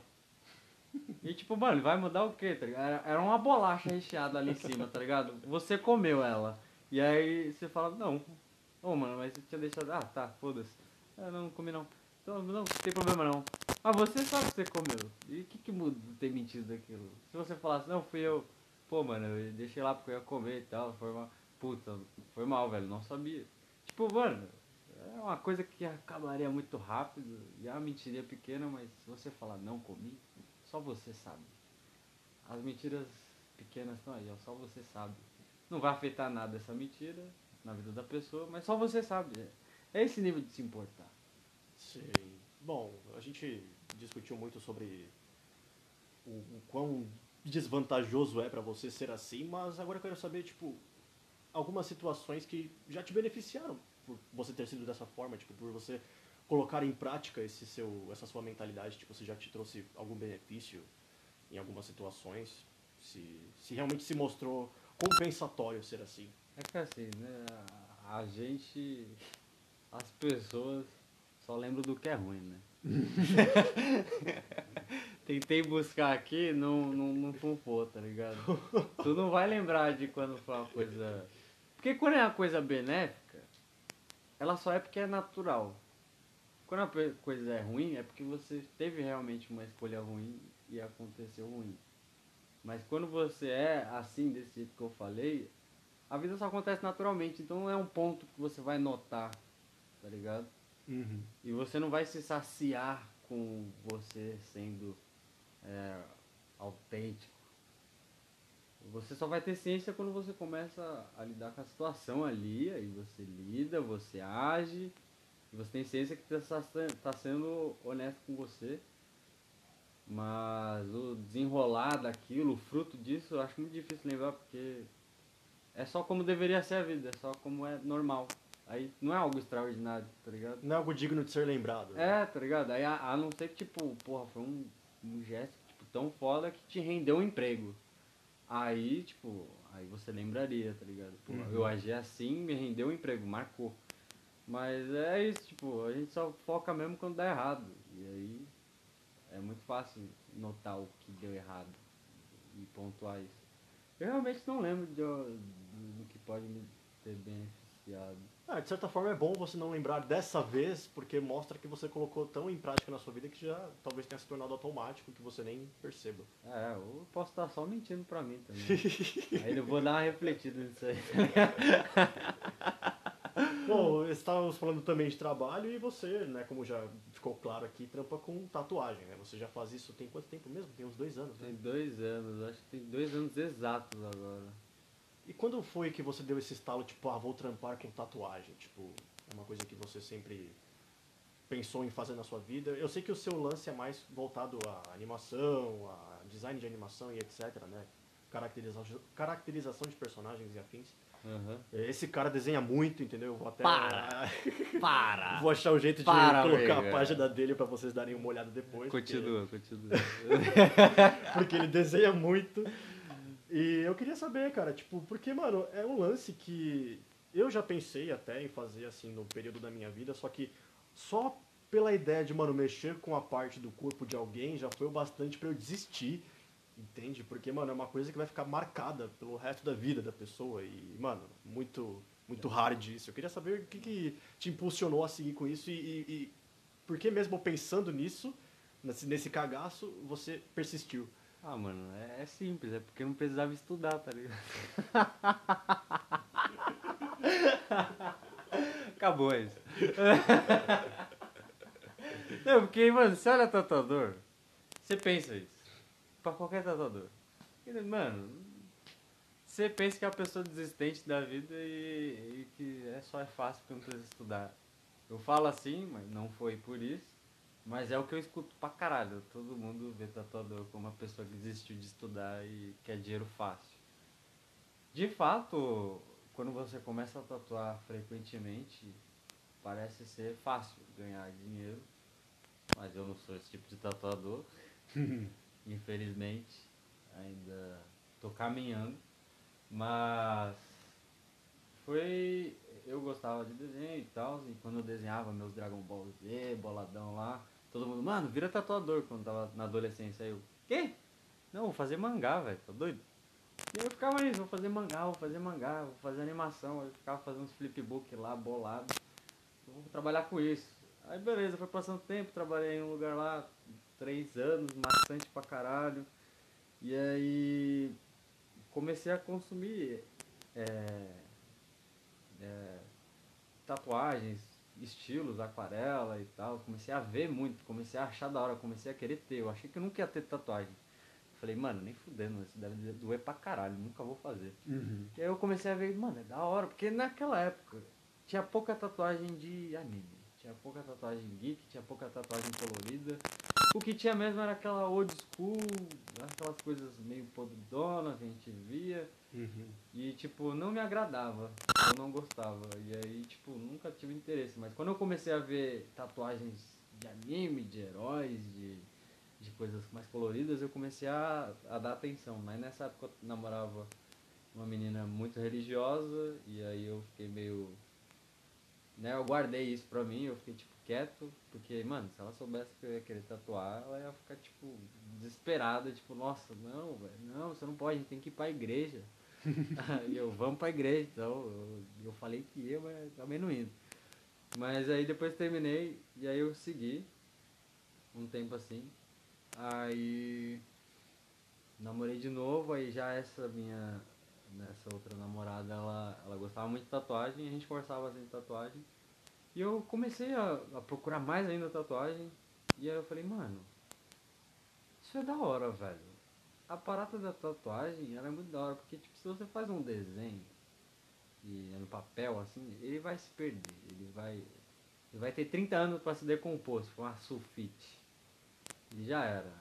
E tipo, mano, vai mudar o quê, tá ligado? Era, uma bolacha recheada ali em cima, tá ligado? Você comeu ela. E aí você fala, não. Ô, mano, mas eu tinha deixado. Ah, tá, foda-se. Ah, não, não comi não. Então, não, tem problema não. Mas você sabe que você comeu. E o que, que muda ter mentido daquilo? Se você falasse, não, fui eu. Pô, mano, eu deixei lá porque eu ia comer e tal. Foi mal. Puta, foi mal, velho. Não sabia. Tipo, mano, é uma coisa que acabaria muito rápido. E é uma pequena, mas se você falar não comi, só você sabe. As mentiras pequenas estão aí, ó, só você sabe. Não vai afetar nada essa mentira na vida da pessoa, mas só você sabe. É esse nível de se importar. Sei. Bom, a gente discutiu muito sobre o, o quão desvantajoso é pra você ser assim, mas agora eu quero saber, tipo, algumas situações que já te beneficiaram por você ter sido dessa forma, tipo, por você colocar em prática esse seu, essa sua mentalidade, tipo, se já te trouxe algum benefício em algumas situações, se, se realmente se mostrou compensatório ser assim. É que assim, né? A gente. As pessoas só lembram do que é ruim, né? [laughs] Tentei buscar aqui, não, não, não funfou, tá ligado? tu não vai lembrar de quando foi uma coisa. Porque quando é uma coisa benéfica, ela só é porque é natural. Quando a coisa é ruim, é porque você teve realmente uma escolha ruim e aconteceu ruim. Mas quando você é assim, desse jeito que eu falei, a vida só acontece naturalmente, então não é um ponto que você vai notar, tá ligado? E você não vai se saciar com você sendo é, autêntico. Você só vai ter ciência quando você começa a lidar com a situação ali, aí você lida, você age, e você tem ciência que está tá sendo honesto com você. Mas o desenrolar daquilo, o fruto disso, eu acho muito difícil lembrar porque é só como deveria ser a vida, é só como é normal. Aí não é algo extraordinário, tá ligado? Não é algo digno de ser lembrado. né? É, tá ligado? Aí a, a não ser que, tipo, porra, foi um, um gesto tipo, tão foda que te rendeu um emprego. Aí, tipo, aí você lembraria, tá ligado? Pô, Uhum. eu agi assim, me rendeu um emprego, marcou. Mas é isso, tipo, a gente só foca mesmo quando dá errado. E aí é muito fácil notar o que deu errado e pontuar isso. Eu realmente não lembro de, do que pode me ter beneficiado. Ah, de certa forma é bom você não lembrar dessa vez, porque mostra que você colocou tão em prática na sua vida que já talvez tenha se tornado automático, que você nem perceba. É, eu posso estar só mentindo pra mim também. [laughs] aí eu vou dar uma refletida nisso aí. [laughs] Bom, estávamos falando também de trabalho e você, né, como já ficou claro aqui, trampa com tatuagem, né? Você já faz isso tem quanto tempo mesmo? Tem uns dois anos, né? Tem dois anos, acho que tem dois anos exatos agora. E quando foi que você deu esse estalo, tipo, ah, vou trampar com tatuagem? Tipo, é uma coisa que você sempre pensou em fazer na sua vida? Eu sei que o seu lance é mais voltado à animação, a design de animação e etc, né? Caracterização, caracterização de personagens e afins. Aham. Esse cara desenha muito, entendeu? Eu Vou até... Para! [laughs] Para! Vou achar um jeito de Para, colocar amiga. a página dele pra vocês darem uma olhada depois. porque- Continua, continua. [laughs] porque ele desenha muito. E eu queria saber, cara, tipo, porque, mano, é um lance que eu já pensei até em fazer, assim, no período da minha vida, só que só pela ideia de, mano, mexer com a parte do corpo de alguém já foi o bastante pra eu desistir, entende? Porque, mano, é uma coisa que vai ficar marcada pelo resto da vida da pessoa e, mano, muito, muito hard isso. Eu queria saber o que, que te impulsionou a seguir com isso e, e, e por que mesmo pensando nisso, nesse, nesse cagaço, você persistiu. Ah, mano, é, é simples, é porque não precisava estudar, tá ligado? [laughs] Acabou isso. [laughs] Não, porque, mano, você olha tatuador, você pensa isso. Pra qualquer tatuador. Mano, você pensa que é uma pessoa desistente da vida e, e que é só é fácil porque não precisa estudar. Eu falo assim, mas não foi por isso. Mas é o que eu escuto pra caralho. Todo mundo vê tatuador como uma pessoa que desistiu de estudar e quer dinheiro fácil. De fato, quando você começa a tatuar frequentemente, parece ser fácil ganhar dinheiro. Mas eu não sou esse tipo de tatuador. [laughs] Infelizmente, ainda tô caminhando. Mas foi. Eu gostava de desenho e tal, e quando eu desenhava meus Dragon Ball Z, boladão lá, todo mundo, mano, vira tatuador quando tava na adolescência. Aí eu, quê? Não, vou fazer mangá, velho, tá doido? E aí eu ficava nisso, vou fazer mangá, vou fazer mangá, vou fazer animação, aí eu ficava fazendo uns flipbook lá, bolado. Vou trabalhar com isso. Aí beleza, foi passando tempo, trabalhei em um lugar lá, três anos, bastante pra caralho. E aí comecei a consumir é, é, tatuagens, estilos, aquarela e tal. Comecei a ver muito, comecei a achar da hora, comecei a querer ter. Eu achei que eu nunca ia ter tatuagem. Falei, mano, nem fudendo, isso deve doer pra caralho, nunca vou fazer. E aí eu comecei a ver, mano, é da hora, porque naquela época tinha pouca tatuagem de anime. Tinha pouca tatuagem geek, tinha pouca tatuagem colorida. O que tinha mesmo era aquela old school, aquelas coisas meio podridonas que a gente via. E, tipo, não me agradava. Eu não gostava. E aí, tipo, nunca tive interesse. Mas quando eu comecei a ver tatuagens de anime, de heróis, de, de coisas mais coloridas, eu comecei a, a dar atenção. Mas nessa época eu namorava uma menina muito religiosa. E aí eu fiquei meio. Né, eu guardei isso pra mim, eu fiquei, tipo, quieto. Porque, mano, se ela soubesse que eu ia querer tatuar, ela ia ficar, tipo, desesperada. Tipo, nossa, não, velho, não, você não pode, a gente tem que ir pra igreja. [laughs] e eu, vamos pra igreja, então eu, eu falei que ia, mas acabei não indo. Mas aí depois terminei e aí eu segui um tempo assim. Aí namorei de novo, aí já essa minha nessa outra namorada, ela, ela gostava muito de tatuagem, a gente forçava assim tatuagem. E eu comecei a, a procurar mais ainda tatuagem. E aí eu falei, mano, isso é da hora, velho. A parada da tatuagem, ela é muito da hora, porque tipo, se você faz um desenho e é no papel assim, ele vai se perder, ele vai ele vai ter 30 anos para se decompor, se for uma sulfite. E já era.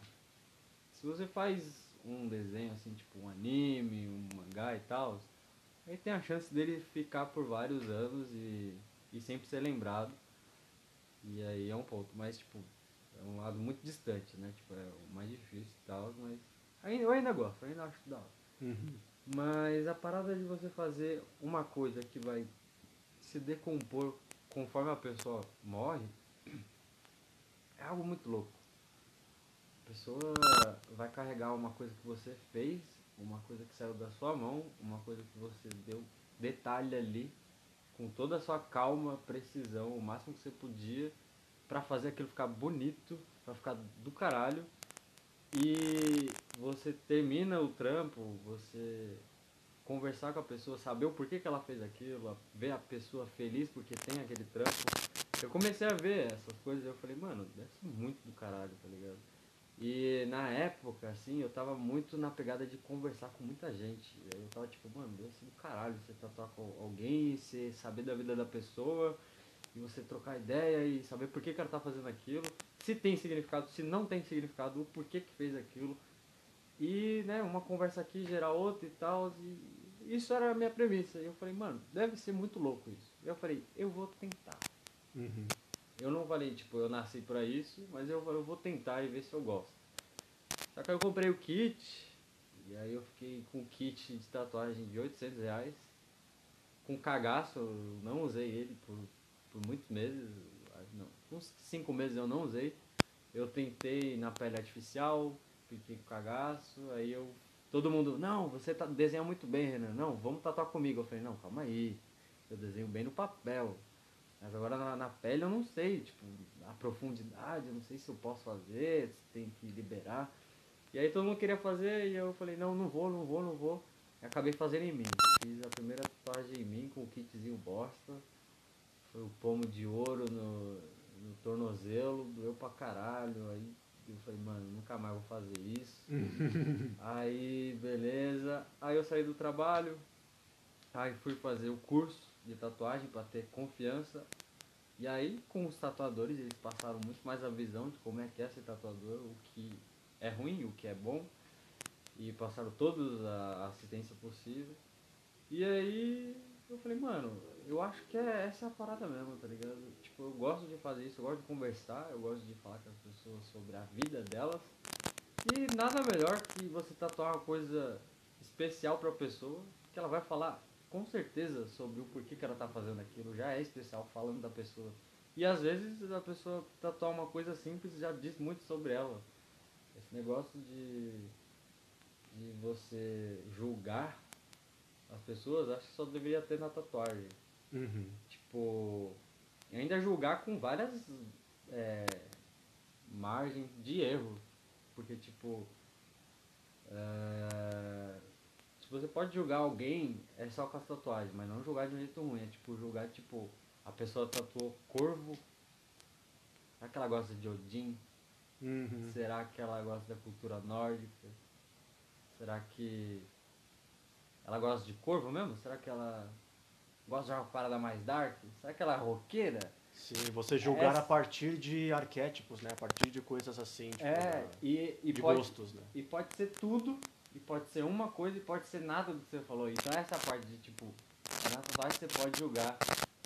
Se você faz um desenho assim, tipo um anime, um mangá e tal, aí tem a chance dele ficar por vários anos e, e sempre ser lembrado. E aí é um ponto, mas tipo, é um lado muito distante, né? Tipo, é o mais difícil e tal, mas eu ainda gosto, ainda acho da hora. Uhum. Mas a parada de você fazer uma coisa que vai se decompor conforme a pessoa morre é algo muito louco. A pessoa vai carregar uma coisa que você fez, uma coisa que saiu da sua mão, uma coisa que você deu detalhe ali, com toda a sua calma, precisão, o máximo que você podia, para fazer aquilo ficar bonito, para ficar do caralho. E você termina o trampo, você conversar com a pessoa, saber o porquê que ela fez aquilo, ver a pessoa feliz porque tem aquele trampo. Eu comecei a ver essas coisas e eu falei, mano, deve ser muito do caralho, tá ligado? E na época, assim, eu tava muito na pegada de conversar com muita gente. Eu tava tipo, mano, deve ser do caralho você tatuar com alguém, você saber da vida da pessoa, e você trocar ideia e saber por que, que ela tá fazendo aquilo, se tem significado, se não tem significado, o porquê que fez aquilo. E, né, uma conversa aqui gera outra e tal. E isso era a minha premissa. E eu falei, mano, deve ser muito louco isso. E eu falei, eu vou tentar. Uhum. Eu não falei, tipo, eu nasci pra isso, mas eu, eu vou tentar e ver se eu gosto. Só que aí eu comprei o kit, e aí eu fiquei com o kit de tatuagem de 800 reais. Com cagaço, eu não usei ele por, por muitos meses. Não, uns 5 meses eu não usei. Eu tentei na pele artificial, fiquei com cagaço, aí eu Todo mundo, não, você tá, desenha muito bem, Renan. Não, vamos tatuar comigo. Eu falei, não, calma aí. Eu desenho bem no papel. Mas agora na, na, pele eu não sei, tipo, a profundidade, eu não sei se eu posso fazer, se tem que liberar. E aí todo mundo queria fazer e eu falei, não, não vou, não vou, não vou. E acabei fazendo em mim. Fiz a primeira tatuagem em mim com o kitzinho bosta. Foi o pomo de ouro no, no tornozelo, doeu pra caralho. Aí eu falei, mano, nunca mais vou fazer isso. [laughs] aí, beleza. Aí eu saí do trabalho, aí fui fazer o curso de tatuagem para ter confiança. E aí, com os tatuadores, eles passaram muito mais a visão de como é que é ser tatuador, o que é ruim, o que é bom. E passaram toda a assistência possível. E aí, eu falei, mano, eu acho que é, essa é a parada mesmo, tá ligado? Tipo, eu gosto de fazer isso, eu gosto de conversar, eu gosto de falar com as pessoas sobre a vida delas. E nada melhor que você tatuar uma coisa especial pra pessoa, que ela vai falar com certeza sobre o porquê que ela tá fazendo aquilo, já é especial falando da pessoa. E às vezes a pessoa tatuar uma coisa simples já diz muito sobre ela. Esse negócio de, de você julgar as pessoas, acho que só deveria ter na tatuagem. Uhum. Tipo, ainda julgar com várias é, margens de erro. Porque, tipo, é, se você pode julgar alguém, é só com as tatuagens, mas não julgar de um jeito ruim. É tipo, julgar, tipo, a pessoa tatuou corvo. Será que ela gosta de Odin? Uhum. Será que ela gosta da cultura nórdica? Será que ela gosta de corvo mesmo? Será que ela gosta de uma parada mais dark? Será que ela é roqueira? Sim, você julgar Essa... a partir de arquétipos, né? A partir de coisas assim, tipo, é, e, e de pode, gostos, né? E pode ser tudo, e pode ser uma coisa, e pode ser nada do que você falou. Então essa parte de, tipo, na tatuagem você pode julgar,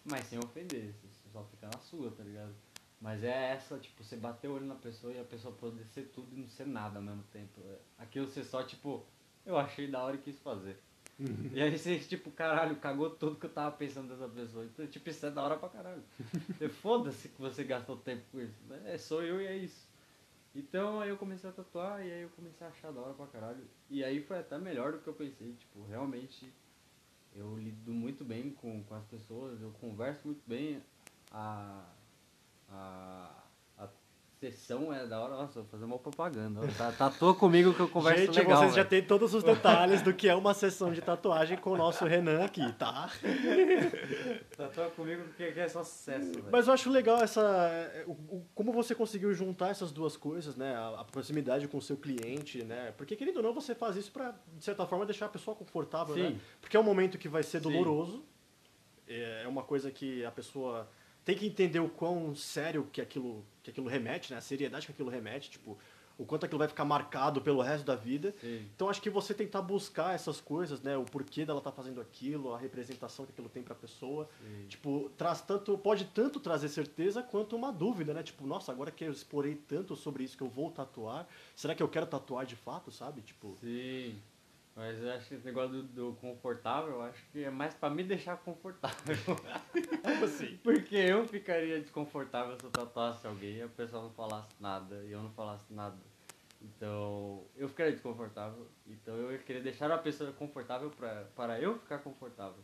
mas sem ofender, você só fica na sua, tá ligado? Mas é essa, tipo, você bater o olho na pessoa e a pessoa poder ser tudo e não ser nada ao mesmo tempo. Aquilo você só, tipo, eu achei da hora e quis fazer. E aí você, tipo, caralho, cagou tudo que eu tava pensando dessa pessoa. Então, tipo, isso é da hora pra caralho. Foda-se que você gastou tempo com isso. É, sou eu e é isso. Então aí eu comecei a tatuar e aí eu comecei a achar da hora pra caralho. E aí foi até melhor do que eu pensei. Tipo, realmente eu lido muito bem com, com as pessoas, eu converso muito bem. A, a, sessão é da hora. Nossa, vou fazer uma propaganda. Tá, tatua comigo que eu converso Gente, legal. vocês véio. já têm todos os detalhes do que é uma sessão de tatuagem com o nosso Renan aqui, tá? [laughs] tatua comigo porque é só sucesso. Véio. Mas eu acho legal essa. O, o, como você conseguiu juntar essas duas coisas, né? A, a, proximidade com o seu cliente, né? Porque, querendo ou não, você faz isso pra, de certa forma, deixar a pessoa confortável, Sim. né? Porque é um momento que vai ser Sim. doloroso. É uma coisa que a pessoa tem que entender o quão sério que aquilo, que aquilo remete, né? A seriedade que aquilo remete, tipo, o quanto aquilo vai ficar marcado pelo resto da vida. Sim. Então acho que você tentar buscar essas coisas, né? O porquê dela tá fazendo aquilo, a representação que aquilo tem pra pessoa. Sim. Tipo, traz tanto, pode tanto trazer certeza quanto uma dúvida, né? Tipo, nossa, agora que eu explorei tanto sobre isso que eu vou tatuar, será que eu quero tatuar de fato, sabe? Tipo, Sim. Mas eu acho que esse negócio do, do confortável, eu acho que é mais pra me deixar confortável. [laughs] Como assim? Porque eu ficaria desconfortável se eu tatuasse alguém e a pessoa não falasse nada e eu não falasse nada. Então, eu ficaria desconfortável. Então, eu ia querer deixar a pessoa confortável pra, para eu ficar confortável.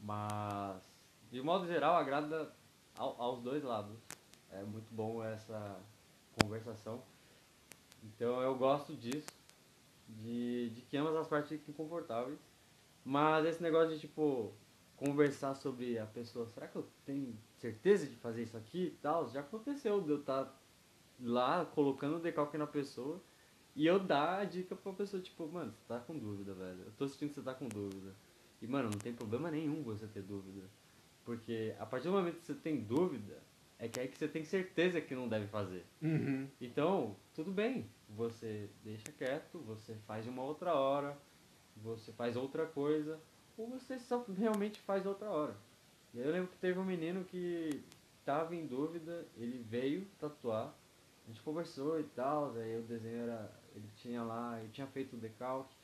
Mas, de modo geral, agrada ao, aos dois lados. É muito bom essa conversação. Então, eu gosto disso de, de que ambas as partes fiquem confortáveis. Mas esse negócio de, tipo, conversar sobre a pessoa, será que eu tenho certeza de fazer isso aqui e tal? Já aconteceu de eu estar tá lá colocando o decalque na pessoa e eu dar a dica pra pessoa, tipo, mano, você tá com dúvida, velho. Eu tô sentindo que você tá com dúvida. E, mano, não tem problema nenhum você ter dúvida. Porque a partir do momento que você tem dúvida, é que é aí que você tem certeza que não deve fazer. Uhum. Então, tudo bem, você deixa quieto, você faz uma outra hora, você faz outra coisa, ou você só realmente faz outra hora. E aí eu lembro que teve um menino que tava em dúvida, ele veio tatuar, a gente conversou e tal, aí o desenho era, ele tinha lá, eu tinha feito o decalque,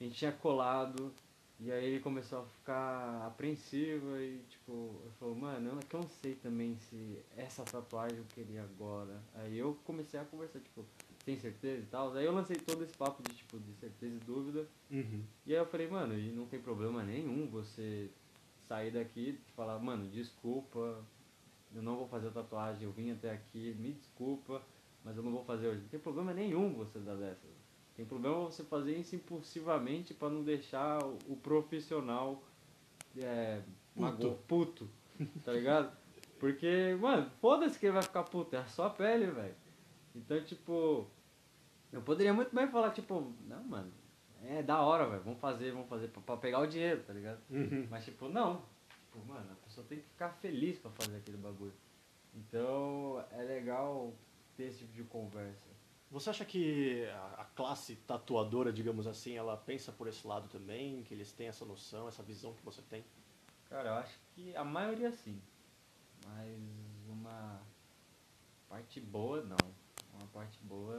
a gente tinha colado, e aí ele começou a ficar apreensivo e tipo, eu falou, mano, eu não sei também se essa tatuagem eu queria agora. Aí eu comecei a conversar, tipo, tem certeza e tal. Aí eu lancei todo esse papo de tipo, de certeza e dúvida. Uhum. E aí eu falei, mano, e não tem problema nenhum você sair daqui e falar, mano, desculpa, eu não vou fazer a tatuagem, eu vim até aqui, me desculpa, mas eu não vou fazer hoje. Não tem problema nenhum você dar dessas. Tem problema você fazer isso impulsivamente para não deixar o, o profissional é, Puto. puto, tá ligado? Porque, mano, foda-se que ele vai ficar puto, é a sua pele, velho. Então, tipo, eu poderia muito bem falar, tipo, não, mano, é da hora, velho, vamos fazer, vamos fazer pra, pra pegar o dinheiro, tá ligado? Uhum. Mas, tipo, não. Tipo, mano, a pessoa tem que ficar feliz pra fazer aquele bagulho. Então, é legal ter esse tipo de conversa. Você acha que a, classe tatuadora, digamos assim, ela pensa por esse lado também? Que eles têm essa noção, essa visão que você tem? Cara, eu acho que a maioria sim. Mas uma parte boa, não. Uma parte boa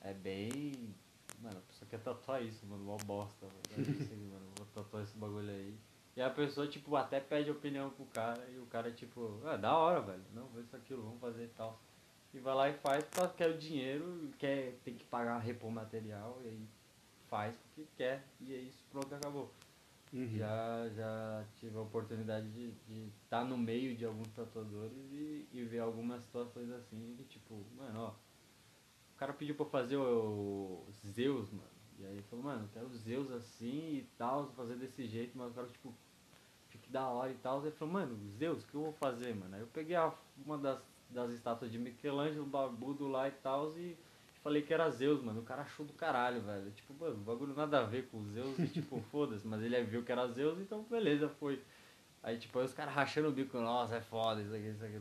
é bem. Mano, a pessoa quer tatuar isso, mano, mó bosta. velho. Eu sei, mano, vou tatuar esse bagulho aí. E a pessoa, tipo, até pede opinião pro cara e o cara, tipo, ah, da hora, velho. Não, vou isso aquilo, vamos fazer e tal. E vai lá e faz porque quer o dinheiro, quer, tem que pagar repor material, e aí faz porque quer, e é isso, pronto, acabou. Uhum. Já, já tive a oportunidade de estar no meio de alguns tatuadores e, e ver algumas situações assim, que tipo, mano, ó, o cara pediu pra fazer o, o Zeus, mano. E aí ele falou, mano, quero Zeus assim e tal, fazer desse jeito, mas eu quero, tipo, fique da hora e tal. Aí falou, mano, Zeus, o que eu vou fazer, mano? Aí eu peguei a, uma das, das estátuas de Michelangelo, barbudo lá e tal, e falei que era Zeus, mano. O cara achou do caralho, velho. Tipo, mano, o bagulho nada a ver com Zeus e tipo, [laughs] foda-se, mas ele viu que era Zeus, então beleza, foi. Aí, tipo, aí os caras rachando o bico, nossa, é foda, isso aqui, isso aqui.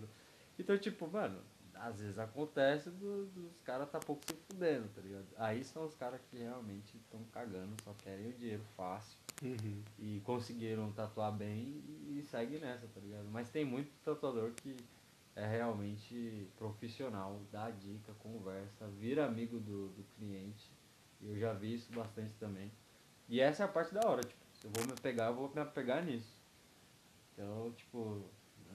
Então, tipo, mano, às vezes acontece do- dos caras tá pouco se fudendo, tá ligado? Aí são os caras que realmente estão cagando, só querem o dinheiro fácil Uhum. e conseguiram tatuar bem e, e segue nessa, tá ligado? Mas tem muito tatuador que é realmente profissional, dá dica, conversa, vira amigo do, do cliente. Eu já vi isso bastante também. E essa é a parte da hora, tipo, se eu vou me pegar, eu vou me apegar nisso. Então, tipo,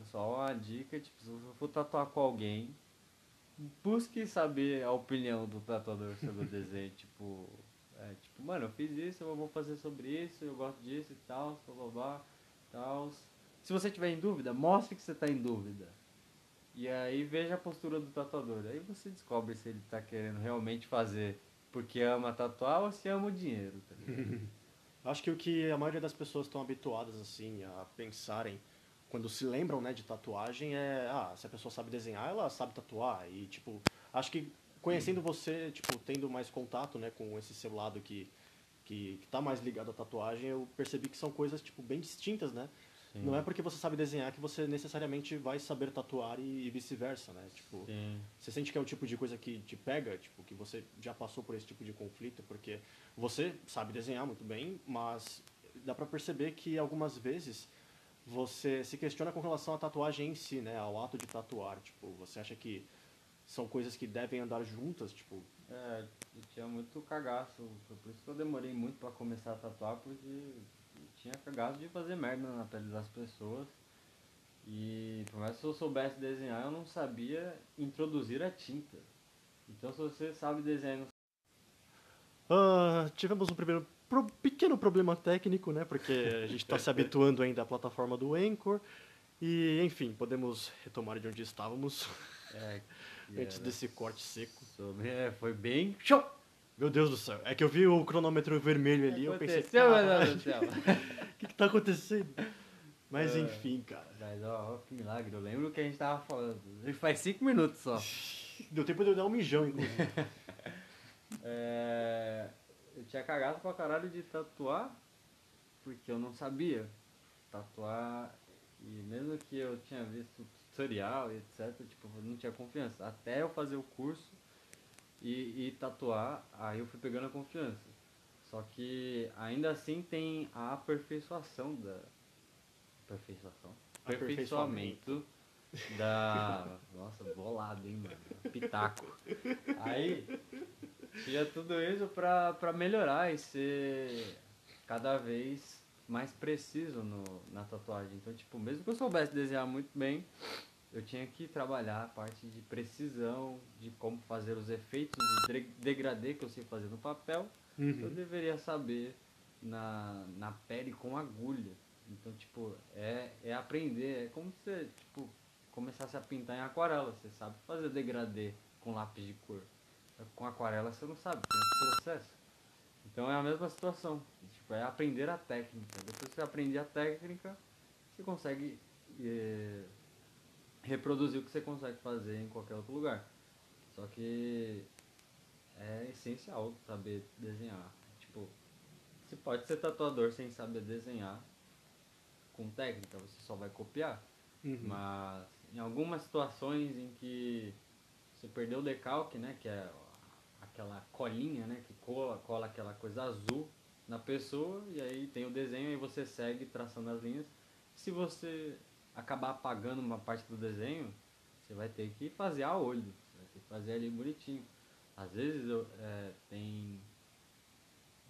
é só uma dica, tipo, se eu for tatuar com alguém, busque saber a opinião do tatuador sobre o desenho, [laughs] tipo, é, tipo, mano, eu fiz isso, eu vou fazer sobre isso, eu gosto disso e tal, blá blá blá, tal. Se você tiver em dúvida, mostre que você está em dúvida. E aí veja a postura do tatuador. Aí você descobre se ele tá querendo realmente fazer porque ama tatuar ou se ama o dinheiro, tá? [laughs] Acho que o que a maioria das pessoas estão habituadas assim a pensarem quando se lembram, né, de tatuagem é, ah, se a pessoa sabe desenhar, ela sabe tatuar e tipo, acho que conhecendo você, tipo, tendo mais contato, né, com esse seu lado que que, que tá mais ligado à tatuagem, eu percebi que são coisas tipo bem distintas, né? Sim. Não é porque você sabe desenhar que você necessariamente vai saber tatuar e, e vice-versa, né? Tipo, Sim. você sente que é o tipo de coisa que te pega, tipo, que você já passou por esse tipo de conflito, porque você sabe desenhar muito bem, mas dá pra perceber que algumas vezes você se questiona com relação à tatuagem em si, né? Ao ato de tatuar, tipo, você acha que são coisas que devem andar juntas, tipo, É, eu tinha muito cagaço. Por isso que eu demorei muito pra começar a tatuar, porque tinha cagaço de fazer merda na pele das pessoas. E por mais que eu soubesse desenhar, eu não sabia introduzir a tinta. Então se você sabe desenhar não Ah, tivemos um primeiro pro- pequeno problema técnico, né? Porque a gente está se [laughs] habituando ainda à plataforma do Anchor. E, enfim, podemos retomar de onde estávamos É, [laughs] antes desse corte seco. Sobre, é, foi bem. Show! Meu Deus do céu, é que eu vi o cronômetro vermelho ali eu pensei, Aconteceu, meu "Caralho, Deus do céu. o [laughs] que, que tá acontecendo? Mas É. enfim, cara. Mas ó, ó, que milagre, eu lembro o que a gente tava falando. E Faz cinco minutos só. [laughs] Deu tempo de eu dar um mijão, inclusive. [laughs] É, eu tinha cagado pra caralho de tatuar, porque eu não sabia tatuar. E mesmo que eu tinha visto tutorial e etc, tipo, eu não tinha confiança. Até eu fazer o curso e, e tatuar, aí eu fui pegando a confiança. Só que ainda assim tem a aperfeiçoação da. Aperfeiçoação? Aperfeiçoamento da. Nossa, bolado, hein, mano? Pitaco. Aí tinha tudo isso pra, pra melhorar e ser cada vez mais preciso no, na tatuagem. Então, tipo, mesmo que eu soubesse desenhar muito bem, eu tinha que trabalhar a parte de precisão, de como fazer os efeitos de degradê que eu sei fazer no papel, eu Uhum. deveria saber na, na pele com agulha. Então, tipo, é, é aprender, é como se você, tipo, começasse a pintar em aquarela. Você sabe fazer degradê com lápis de cor. Com aquarela você não sabe, tem outro processo. Então é a mesma situação. Tipo, é aprender a técnica. Depois que você aprender a técnica, você consegue eh, reproduzir o que você consegue fazer em qualquer outro lugar. Só que é essencial saber desenhar. Tipo, você pode ser tatuador sem saber desenhar com técnica, você só vai copiar. Uhum. Mas em algumas situações em que você perdeu o decalque, né, que é aquela colinha, né, que cola, cola aquela coisa azul na pessoa e aí tem o desenho e você segue traçando as linhas. Se você acabar apagando uma parte do desenho, você vai ter que fazer a olho, você vai ter que fazer ali bonitinho. Às vezes eu, é, tem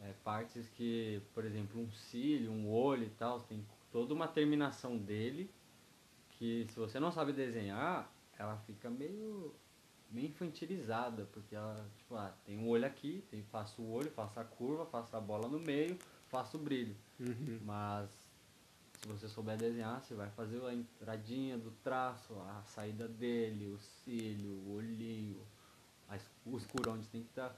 é, partes que, por exemplo, um cílio, um olho e tal, tem toda uma terminação dele que se você não sabe desenhar, ela fica meio meio infantilizada, porque ela, tipo, ah, tem um olho aqui, tem, faço o olho, faço a curva, faço a bola no meio, faço o brilho. Uhum. Mas se você souber desenhar, você vai fazer a entradinha do traço, a saída dele, o cílio, o olhinho, o escuro onde tem que estar.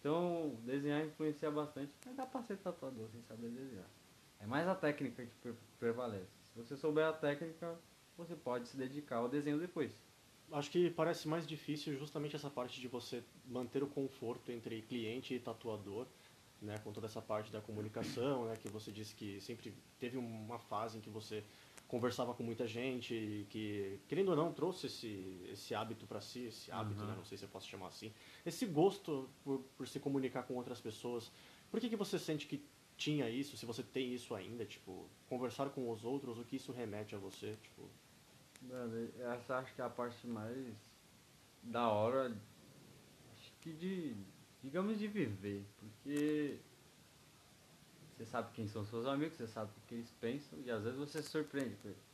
Então, desenhar influencia bastante, mas dá pra ser tatuador sem saber desenhar. É mais a técnica que pre- prevalece. Se você souber a técnica, você pode se dedicar ao desenho depois. Acho que parece mais difícil justamente essa parte de você manter o conforto entre cliente e tatuador, né, com toda essa parte da comunicação, né, que você disse que sempre teve uma fase em que você conversava com muita gente e que, querendo ou não, trouxe esse, esse hábito para si, esse hábito, Uhum. né, não sei se eu posso chamar assim, esse gosto por, por se comunicar com outras pessoas. Por que, que você sente que tinha isso, se você tem isso ainda, tipo, conversar com os outros, o que isso remete a você, tipo... Mano, essa acho que é a parte mais da hora, acho que de, digamos, de viver, porque você sabe quem são seus amigos, você sabe o que eles pensam e às vezes você se surpreende com eles.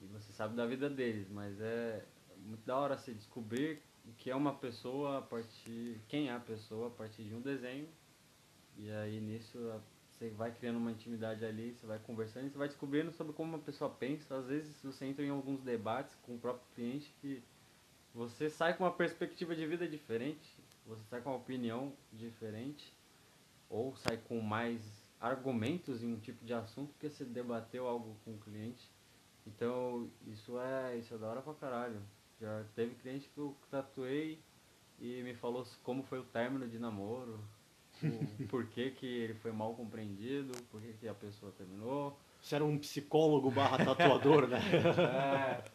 E você sabe da vida deles, mas é muito da hora você descobrir o que é uma pessoa a partir, quem é a pessoa a partir de um desenho. E aí nisso você vai criando uma intimidade ali, você vai conversando e você vai descobrindo sobre como uma pessoa pensa. Às vezes você entra em alguns debates com o próprio cliente que você sai com uma perspectiva de vida diferente, você sai com uma opinião diferente, ou sai com mais argumentos em um tipo de assunto porque você debateu algo com o cliente. Então isso é, isso é da hora pra caralho. Já teve cliente que eu tatuei e me falou como foi o término de namoro, o [laughs] porquê que ele foi mal compreendido, por que que a pessoa terminou. Você era um psicólogo barra tatuador, né? [laughs]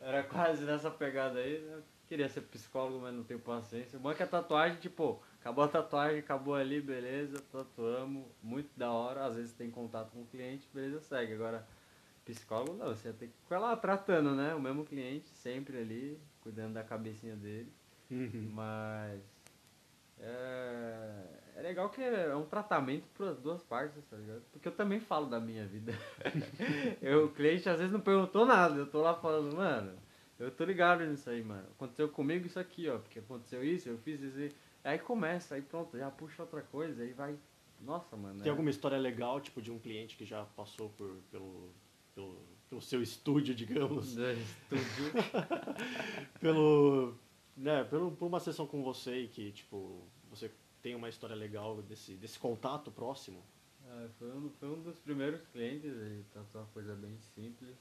É, era quase nessa pegada aí. Eu queria ser psicólogo, mas não tenho paciência. O bom é que a tatuagem, tipo, acabou a tatuagem, acabou ali, beleza, tatuamos, muito da hora. Às vezes tem contato com o cliente, beleza, segue. Agora, psicólogo não, você ter que ficar lá tratando, né? O mesmo cliente, sempre ali, cuidando da cabecinha dele. Uhum. Mas é, é legal que é um tratamento para as duas partes, tá ligado? Porque eu também falo da minha vida. [laughs] eu, o cliente às vezes não perguntou nada, eu tô lá falando, mano, eu tô ligado nisso aí, mano. Aconteceu comigo isso aqui, ó, porque aconteceu isso, eu fiz isso. Aí começa, aí pronto, já puxa outra coisa, aí vai. Nossa, mano. Tem é... alguma história legal, tipo, de um cliente que já passou por, pelo, pelo, pelo seu estúdio, digamos? estúdio. [laughs] pelo. Né, pelo, por uma sessão com você e que, tipo, você tem uma história legal desse, desse contato próximo? Ah, foi, um, foi um dos primeiros clientes, ele tratou uma coisa bem simples.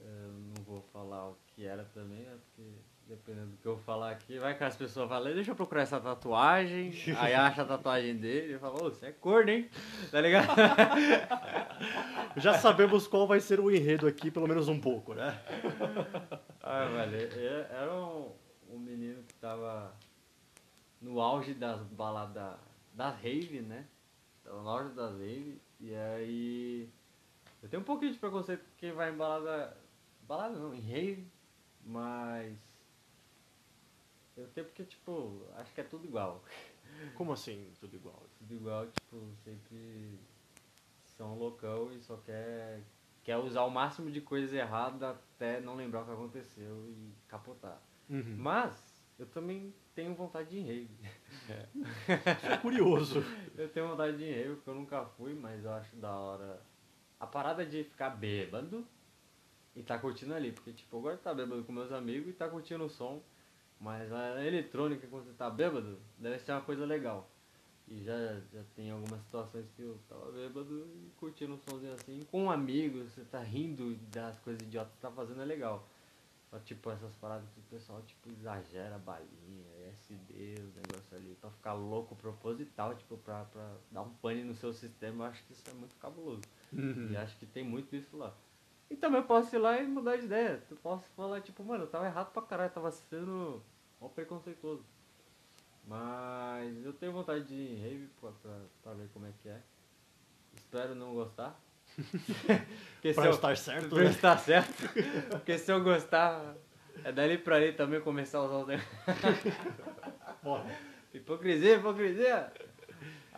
Eu não vou falar o que era também, né, porque dependendo do que eu falar aqui, vai que as pessoas falam, deixa eu procurar essa tatuagem, [laughs] aí acha a tatuagem dele e fala, ô, você é corno, hein? Tá ligado? [laughs] Já sabemos qual vai ser o enredo aqui, pelo menos um pouco, né? Ah, velho, era um, um menino que tava no auge das baladas, das rave, né? Tava no auge das rave, e aí... Eu tenho um pouquinho de preconceito com quem vai em balada... Balada não, em rave, mas... Eu tenho porque, tipo, acho que é tudo igual. [laughs] Como assim, tudo igual? Tudo igual, tipo, sempre são loucão e só quer, quer usar o máximo de coisa errada até não lembrar o que aconteceu e capotar. Uhum. Mas eu também tenho vontade de ir em rave. É. curioso. [laughs] eu tenho vontade de ir em rave, porque eu nunca fui, mas eu acho da hora. A parada de ficar bêbado e tá curtindo ali. Porque, tipo, agora tá bêbado com meus amigos e tá curtindo o som. Mas a eletrônica, quando você tá bêbado, deve ser uma coisa legal. E já, já tem algumas situações que eu tava bêbado e curtindo um somzinho assim, com amigos, você tá rindo das coisas idiotas que tá fazendo, é legal. Só, tipo, essas paradas que o pessoal, tipo, exagera balinha, SD, os negócios ali, pra ficar louco proposital, tipo, pra, pra dar um pane no seu sistema, eu acho que isso é muito cabuloso. Uhum. E acho que tem muito isso lá. E também eu posso ir lá e mudar de ideia. Eu posso falar, tipo, mano, eu tava errado pra caralho, tava sendo ó preconceituoso. Mas eu tenho vontade de ir em rave pra, pra, pra ver como é que é. Espero não gostar. [laughs] pra eu, estar certo, pra né? estar certo. [laughs] Porque se eu gostar, é dali pra ali também começar a usar os [laughs] hipocrisia, hipocrisia!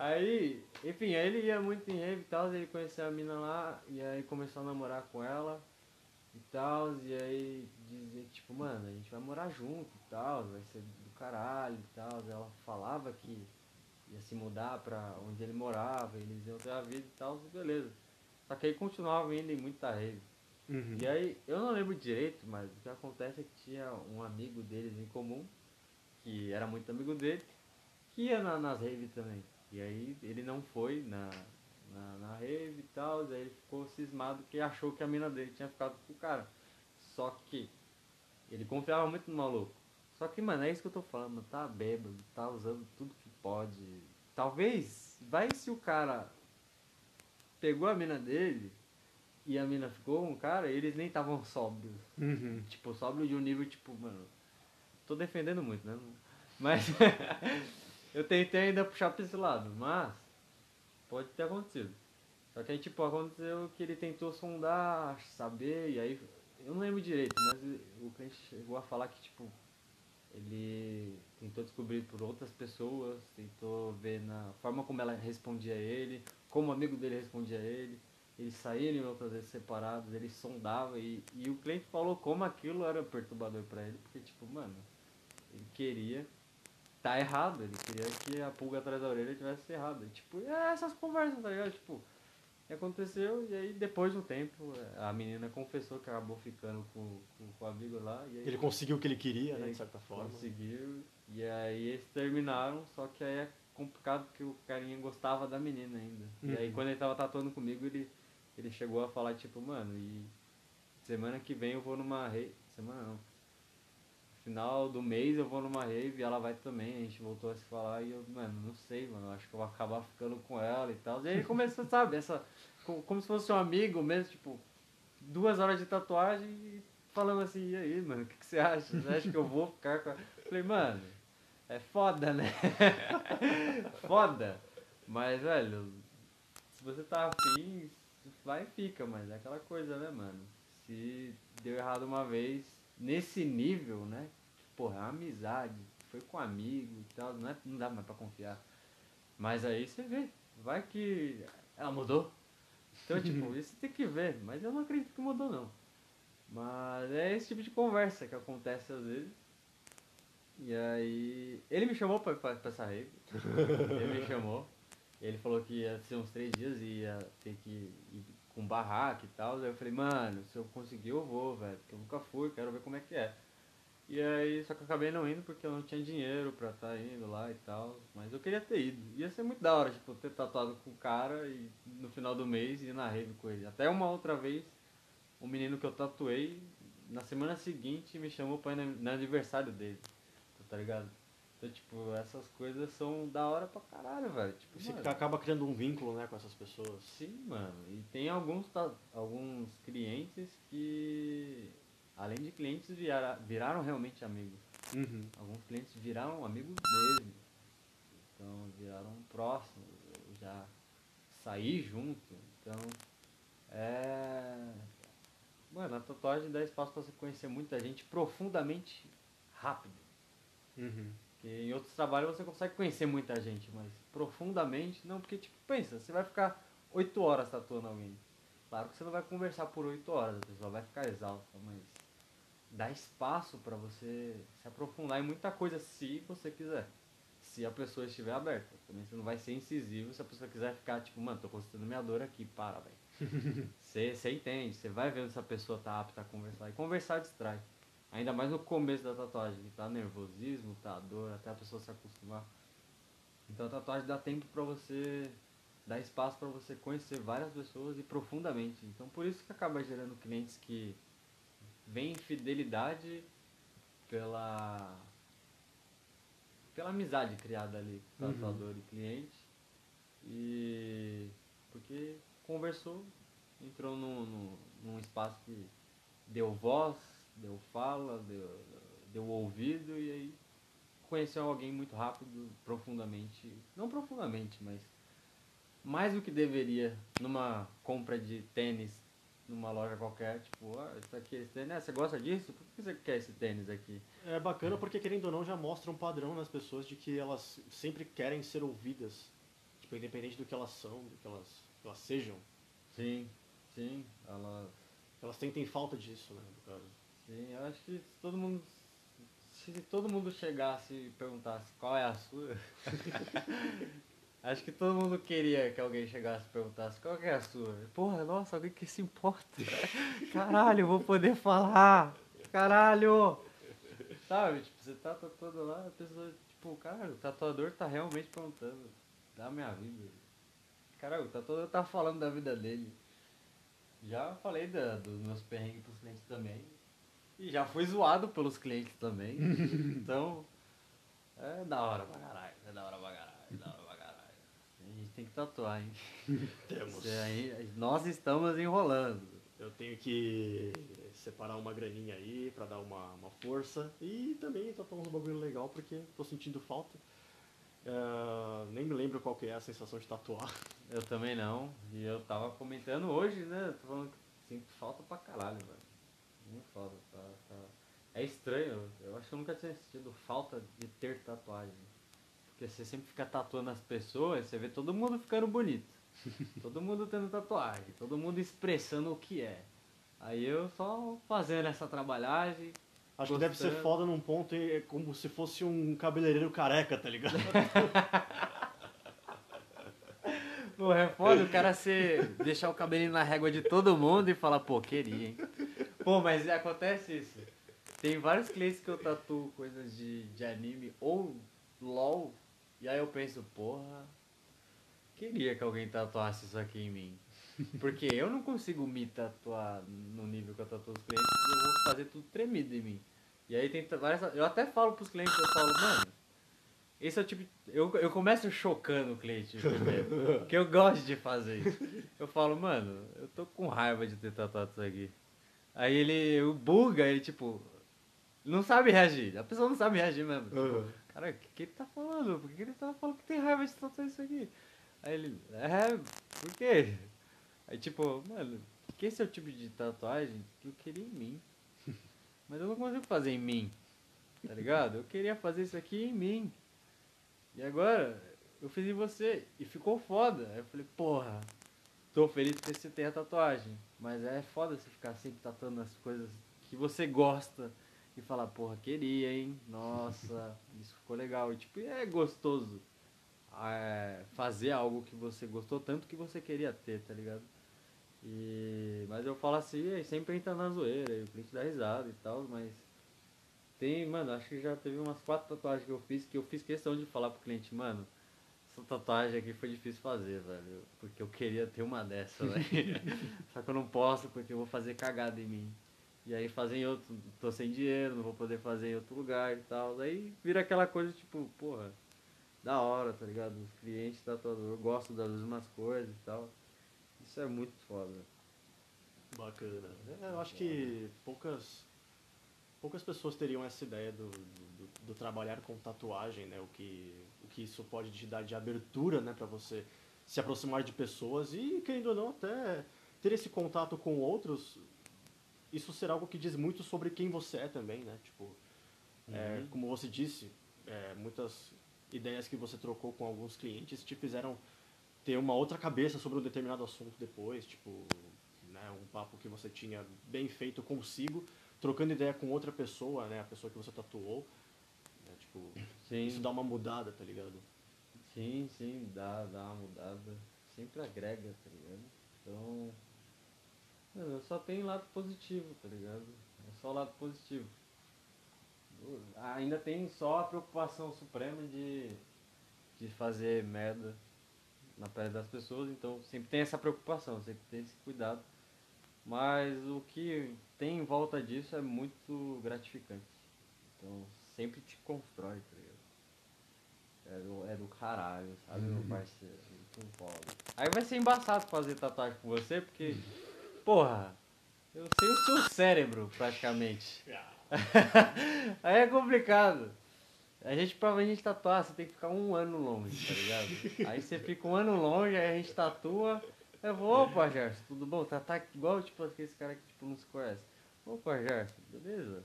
Aí, enfim, aí ele ia muito em rave e tal, ele conheceu a mina lá, e aí começou a namorar com ela e tal, e aí dizia, tipo, mano, a gente vai morar junto e tal, vai ser do caralho e tal. Ela falava que ia se mudar pra onde ele morava, eles iam ter a vida e tal, beleza. Só que aí continuava indo em muita rave. Uhum. E aí, eu não lembro direito, mas o que acontece é que tinha um amigo deles em comum, que era muito amigo dele, que ia na, nas raves também. E aí ele não foi na, na, na rave e tal, aí ele ficou cismado que achou que a mina dele tinha ficado com o cara. Só que ele confiava muito no maluco. Só que, mano, é isso que eu tô falando, tá bêbado, tá usando tudo que pode. Talvez, vai se o cara pegou a mina dele e a mina ficou com o cara, eles nem estavam sóbrios. Uhum. Tipo, sóbrio de um nível, tipo, mano. Tô defendendo muito, né? Mas [laughs] eu tentei ainda puxar pra esse lado, mas pode ter acontecido. Só que aí, tipo, aconteceu que ele tentou sondar, saber, e aí. Eu não lembro direito, mas o cliente chegou a falar que, tipo, ele tentou descobrir por outras pessoas, tentou ver na forma como ela respondia a ele, como o amigo dele respondia a ele. Eles saíram outras vezes separados, ele sondava e, e o cliente falou como aquilo era perturbador para ele, porque, tipo, mano, ele queria tá errado, ele queria que a pulga atrás da orelha tivesse errado. E, tipo, é essas conversas, tá ligado? Tipo, aconteceu e aí depois de um tempo a menina confessou que acabou ficando com, com, com o amigo lá. E aí, ele conseguiu o que ele queria, né, de certa forma. Conseguiu. E aí eles terminaram, só que aí é complicado porque o carinha gostava da menina ainda. Uhum. E aí uhum. quando ele tava tatuando comigo, ele, ele chegou a falar, tipo, mano, e semana que vem eu vou numa rei. Semana não final do mês eu vou numa rave e ela vai também. A gente voltou a se falar e eu, mano, não sei, mano, acho que eu vou acabar ficando com ela e tal. E aí começou, sabe, essa. Como se fosse um amigo mesmo, tipo, duas horas de tatuagem e falando assim, e aí, mano, o que, que você acha? Você acha que eu vou ficar com a. Falei, mano, é foda, né? [laughs] foda. Mas, velho, se você tá afim, vai e fica, mas é aquela coisa, né, mano? Se deu errado uma vez, nesse nível, né? Porra, é uma amizade. foi com um amigo e tal, não, é, não dá mais pra confiar. Mas aí você vê, vai que ela mudou. Então, [laughs] tipo, isso tem que ver, mas eu não acredito que mudou não. Mas é esse tipo de conversa que acontece às vezes. E aí. Ele me chamou pra, pra, pra essa rave. [laughs] ele me chamou. Ele falou que ia ser uns três dias e ia ter que ir com barraca e tal. Aí eu falei, mano, se eu conseguir eu vou, velho. Porque eu nunca fui, quero ver como é que é. E aí, só que eu acabei não indo porque eu não tinha dinheiro pra estar tá indo lá e tal. Mas eu queria ter ido. Ia ser muito da hora, tipo, ter tatuado com o cara e no final do mês ir na rave com ele. Até uma outra vez, um menino que eu tatuei, na semana seguinte me chamou pra ir no aniversário dele. Tá ligado? Então, tipo, essas coisas são da hora pra caralho, velho. Tipo, Você acaba criando um vínculo, né, com essas pessoas. Sim, mano. E tem alguns, alguns clientes que além de clientes, vira, viraram realmente amigos. Uhum. Alguns clientes viraram amigos mesmo. Então, viraram próximos. Eu já saí junto. Então, é. Mano, a tatuagem dá espaço para você conhecer muita gente profundamente rápido. Uhum. Porque em outros trabalhos você consegue conhecer muita gente, mas profundamente não, porque tipo, pensa, você vai ficar 8 horas tatuando alguém. Claro que você não vai conversar por 8 horas, a pessoa vai ficar exausta, mas dá espaço para você se aprofundar em muita coisa se você quiser. Se a pessoa estiver aberta. Também você não vai ser incisivo se a pessoa quiser ficar tipo, mano, tô constatando minha dor aqui, para, velho. [laughs] Você entende, você vai vendo se a pessoa tá apta a conversar. E conversar distrai. Ainda mais no começo da tatuagem, que tá nervosismo, tá dor, até a pessoa se acostumar. Então a tatuagem dá tempo pra você, dá espaço para você conhecer várias pessoas e profundamente. Então por isso que acaba gerando clientes que vem fidelidade pela pela amizade criada ali com uhum. tatuador e cliente e porque conversou entrou num, num, num, espaço que deu voz deu fala deu, deu ouvido e aí conheceu alguém muito rápido profundamente não profundamente mas mais do que deveria numa compra de tênis numa loja qualquer, tipo, ah, isso aqui, esse tênis, ah, você gosta disso? Por que você quer esse tênis aqui? É bacana porque, querendo ou não, já mostra um padrão nas pessoas de que elas sempre querem ser ouvidas, tipo, independente do que elas são, do que elas, que elas sejam. Sim, sim, elas... Elas sentem falta disso, né, no caso. Sim, eu acho que se todo mundo... Se todo mundo chegasse e perguntasse qual é a sua... [laughs] Acho que todo mundo queria que alguém chegasse e perguntasse qual é a sua. Porra, nossa, alguém que se importa. [laughs] Caralho, vou poder falar. Caralho! Sabe, tipo, você tá tatuando lá, a pessoa, tipo, cara, o tatuador tá realmente perguntando da minha vida. Caralho, o tatuador tá falando da vida dele. Já falei da, dos meus perrengues pros clientes também. E já fui zoado pelos clientes também. [laughs] então, é da hora pra caralho, é da hora pra caralho, é da hora tem que tatuar, hein? [laughs] Temos. Aí, nós estamos enrolando. Eu tenho que separar uma graninha aí pra dar uma, uma força. E também tatuar uns bagulho legal porque tô sentindo falta. Uh, nem me lembro qual que é a sensação de tatuar. Eu também não. E eu tava comentando hoje, né? Tô falando que sinto falta pra caralho, velho. Muito falta. Tá, tá. É estranho. Eu acho que eu nunca tinha sentido falta de ter tatuagem. Porque você sempre fica tatuando as pessoas, você vê todo mundo ficando bonito. [laughs] todo mundo tendo tatuagem, todo mundo expressando o que é. Aí eu só fazendo essa trabalhagem. Acho gostando. que deve ser foda num ponto é como se fosse um cabeleireiro careca, tá ligado? [laughs] Pô, é foda o cara ser, deixar o cabelinho na régua de todo mundo e falar, pô, queria, hein? Pô, mas acontece isso. Tem vários clientes que eu tatuo coisas de, de anime ou LOL e aí eu penso, porra, queria que alguém tatuasse isso aqui em mim. Porque eu não consigo me tatuar no nível que eu tatuo os clientes, eu vou fazer tudo tremido em mim. E aí tem várias. Eu até falo pros clientes, eu falo, mano, esse é o tipo. Eu, eu começo chocando o cliente primeiro. porque eu gosto de fazer isso. Eu falo, mano, eu tô com raiva de ter tatuado isso aqui. Aí ele o buga, ele tipo. Não sabe reagir. A pessoa não sabe reagir mesmo. Tipo, uhum. Cara, o que, que ele tá falando? Por que ele tá falando que tem raiva de tatuar isso aqui? Aí ele, é, por quê? Aí tipo, mano, que esse é o tipo de tatuagem que eu queria em mim. Mas eu não consigo fazer em mim. Tá ligado? Eu queria fazer isso aqui em mim. E agora, eu fiz em você. E ficou foda. Aí eu falei, porra, tô feliz porque você tem a tatuagem. Mas é foda você ficar sempre tatuando as coisas que você gosta e falar, porra, queria, hein? Nossa, [laughs] isso ficou legal. E tipo, é gostoso é, fazer algo que você gostou tanto que você queria ter, tá ligado? E, mas eu falo assim, sempre entra na zoeira, e o cliente dá risada e tal, mas tem, mano, acho que já teve umas quatro tatuagens que eu fiz que eu fiz questão de falar pro cliente, mano, essa tatuagem aqui foi difícil fazer, velho, porque eu queria ter uma dessa, velho. [laughs] Só que eu não posso porque eu vou fazer cagada em mim. E aí fazer em outro, tô sem dinheiro, não vou poder fazer em outro lugar e tal. Aí vira aquela coisa tipo, porra, da hora, tá ligado? Os clientes tatuador gostam das mesmas coisas e tal. Isso é muito foda. Bacana. É, eu acho que poucas poucas pessoas teriam essa ideia do, do, do, trabalhar com tatuagem, né? O que, que isso pode te dar de abertura, né? Para você se aproximar de pessoas e, querendo ou não, até ter esse contato com outros. Isso será algo que diz muito sobre quem você é também, né? Tipo, é, uhum. é, como você disse, é, muitas ideias que você trocou com alguns clientes te fizeram ter uma outra cabeça sobre um determinado assunto depois, tipo, né, um papo que você tinha bem feito consigo, trocando ideia com outra pessoa, né, a pessoa que você tatuou, né, tipo, sim. isso dá uma mudada, tá ligado? Sim, sim, dá, dá uma mudada, sempre agrega, tá ligado? Então, eu só tem lado positivo, tá ligado? É só lado positivo. Ainda tem só a preocupação suprema de, de fazer merda na pele das pessoas, então sempre tem essa preocupação, sempre tem esse cuidado. Mas o que tem em volta disso é muito gratificante. Então sempre te constrói, tá ligado? É do, é do caralho, sabe, meu uhum. parceiro? Muito foda. Aí vai ser embaçado fazer tatuagem com você, porque, porra, eu sei o seu cérebro praticamente. [laughs] Aí é complicado. A gente, pra a gente tatuar, você tem que ficar um ano longe, tá ligado? aí você fica um ano longe, aí a gente tatua. Eu vou, opa, Gerson, tudo bom? Tá, tá igual tipo aquele cara que tipo, não se conhece. Opa, Gerson, beleza?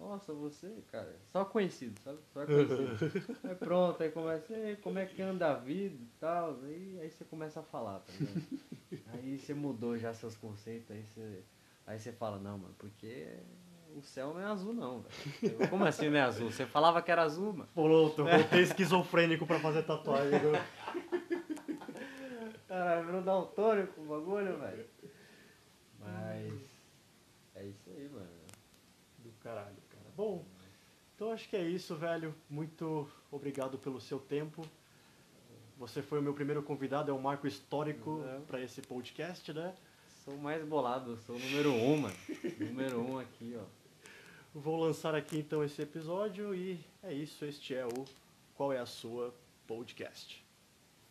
Nossa, você, cara, só conhecido, sabe? Só conhecido. [laughs] aí pronto, aí começa, aí, como é que anda a vida e tal. Aí, aí você começa a falar, tá ligado? Aí você mudou já seus conceitos, aí você, aí você fala, não, mano, porque o céu não é azul, não, velho. Como assim não é azul? Você falava que era azul, mano. Pronto, voltei esquizofrênico pra fazer tatuagem. [laughs] Caralho, virou daltônico o bagulho, velho. Mas. É isso aí, mano. Do caralho, cara. Bom, então acho que é isso, velho. Muito obrigado pelo seu tempo. Você foi o meu primeiro convidado, é um marco histórico é. para esse podcast, né? Sou mais bolado, sou o número um, mano. [laughs] número um aqui, ó. Vou lançar aqui então esse episódio e é isso. Este é o Qual é a Sua Podcast.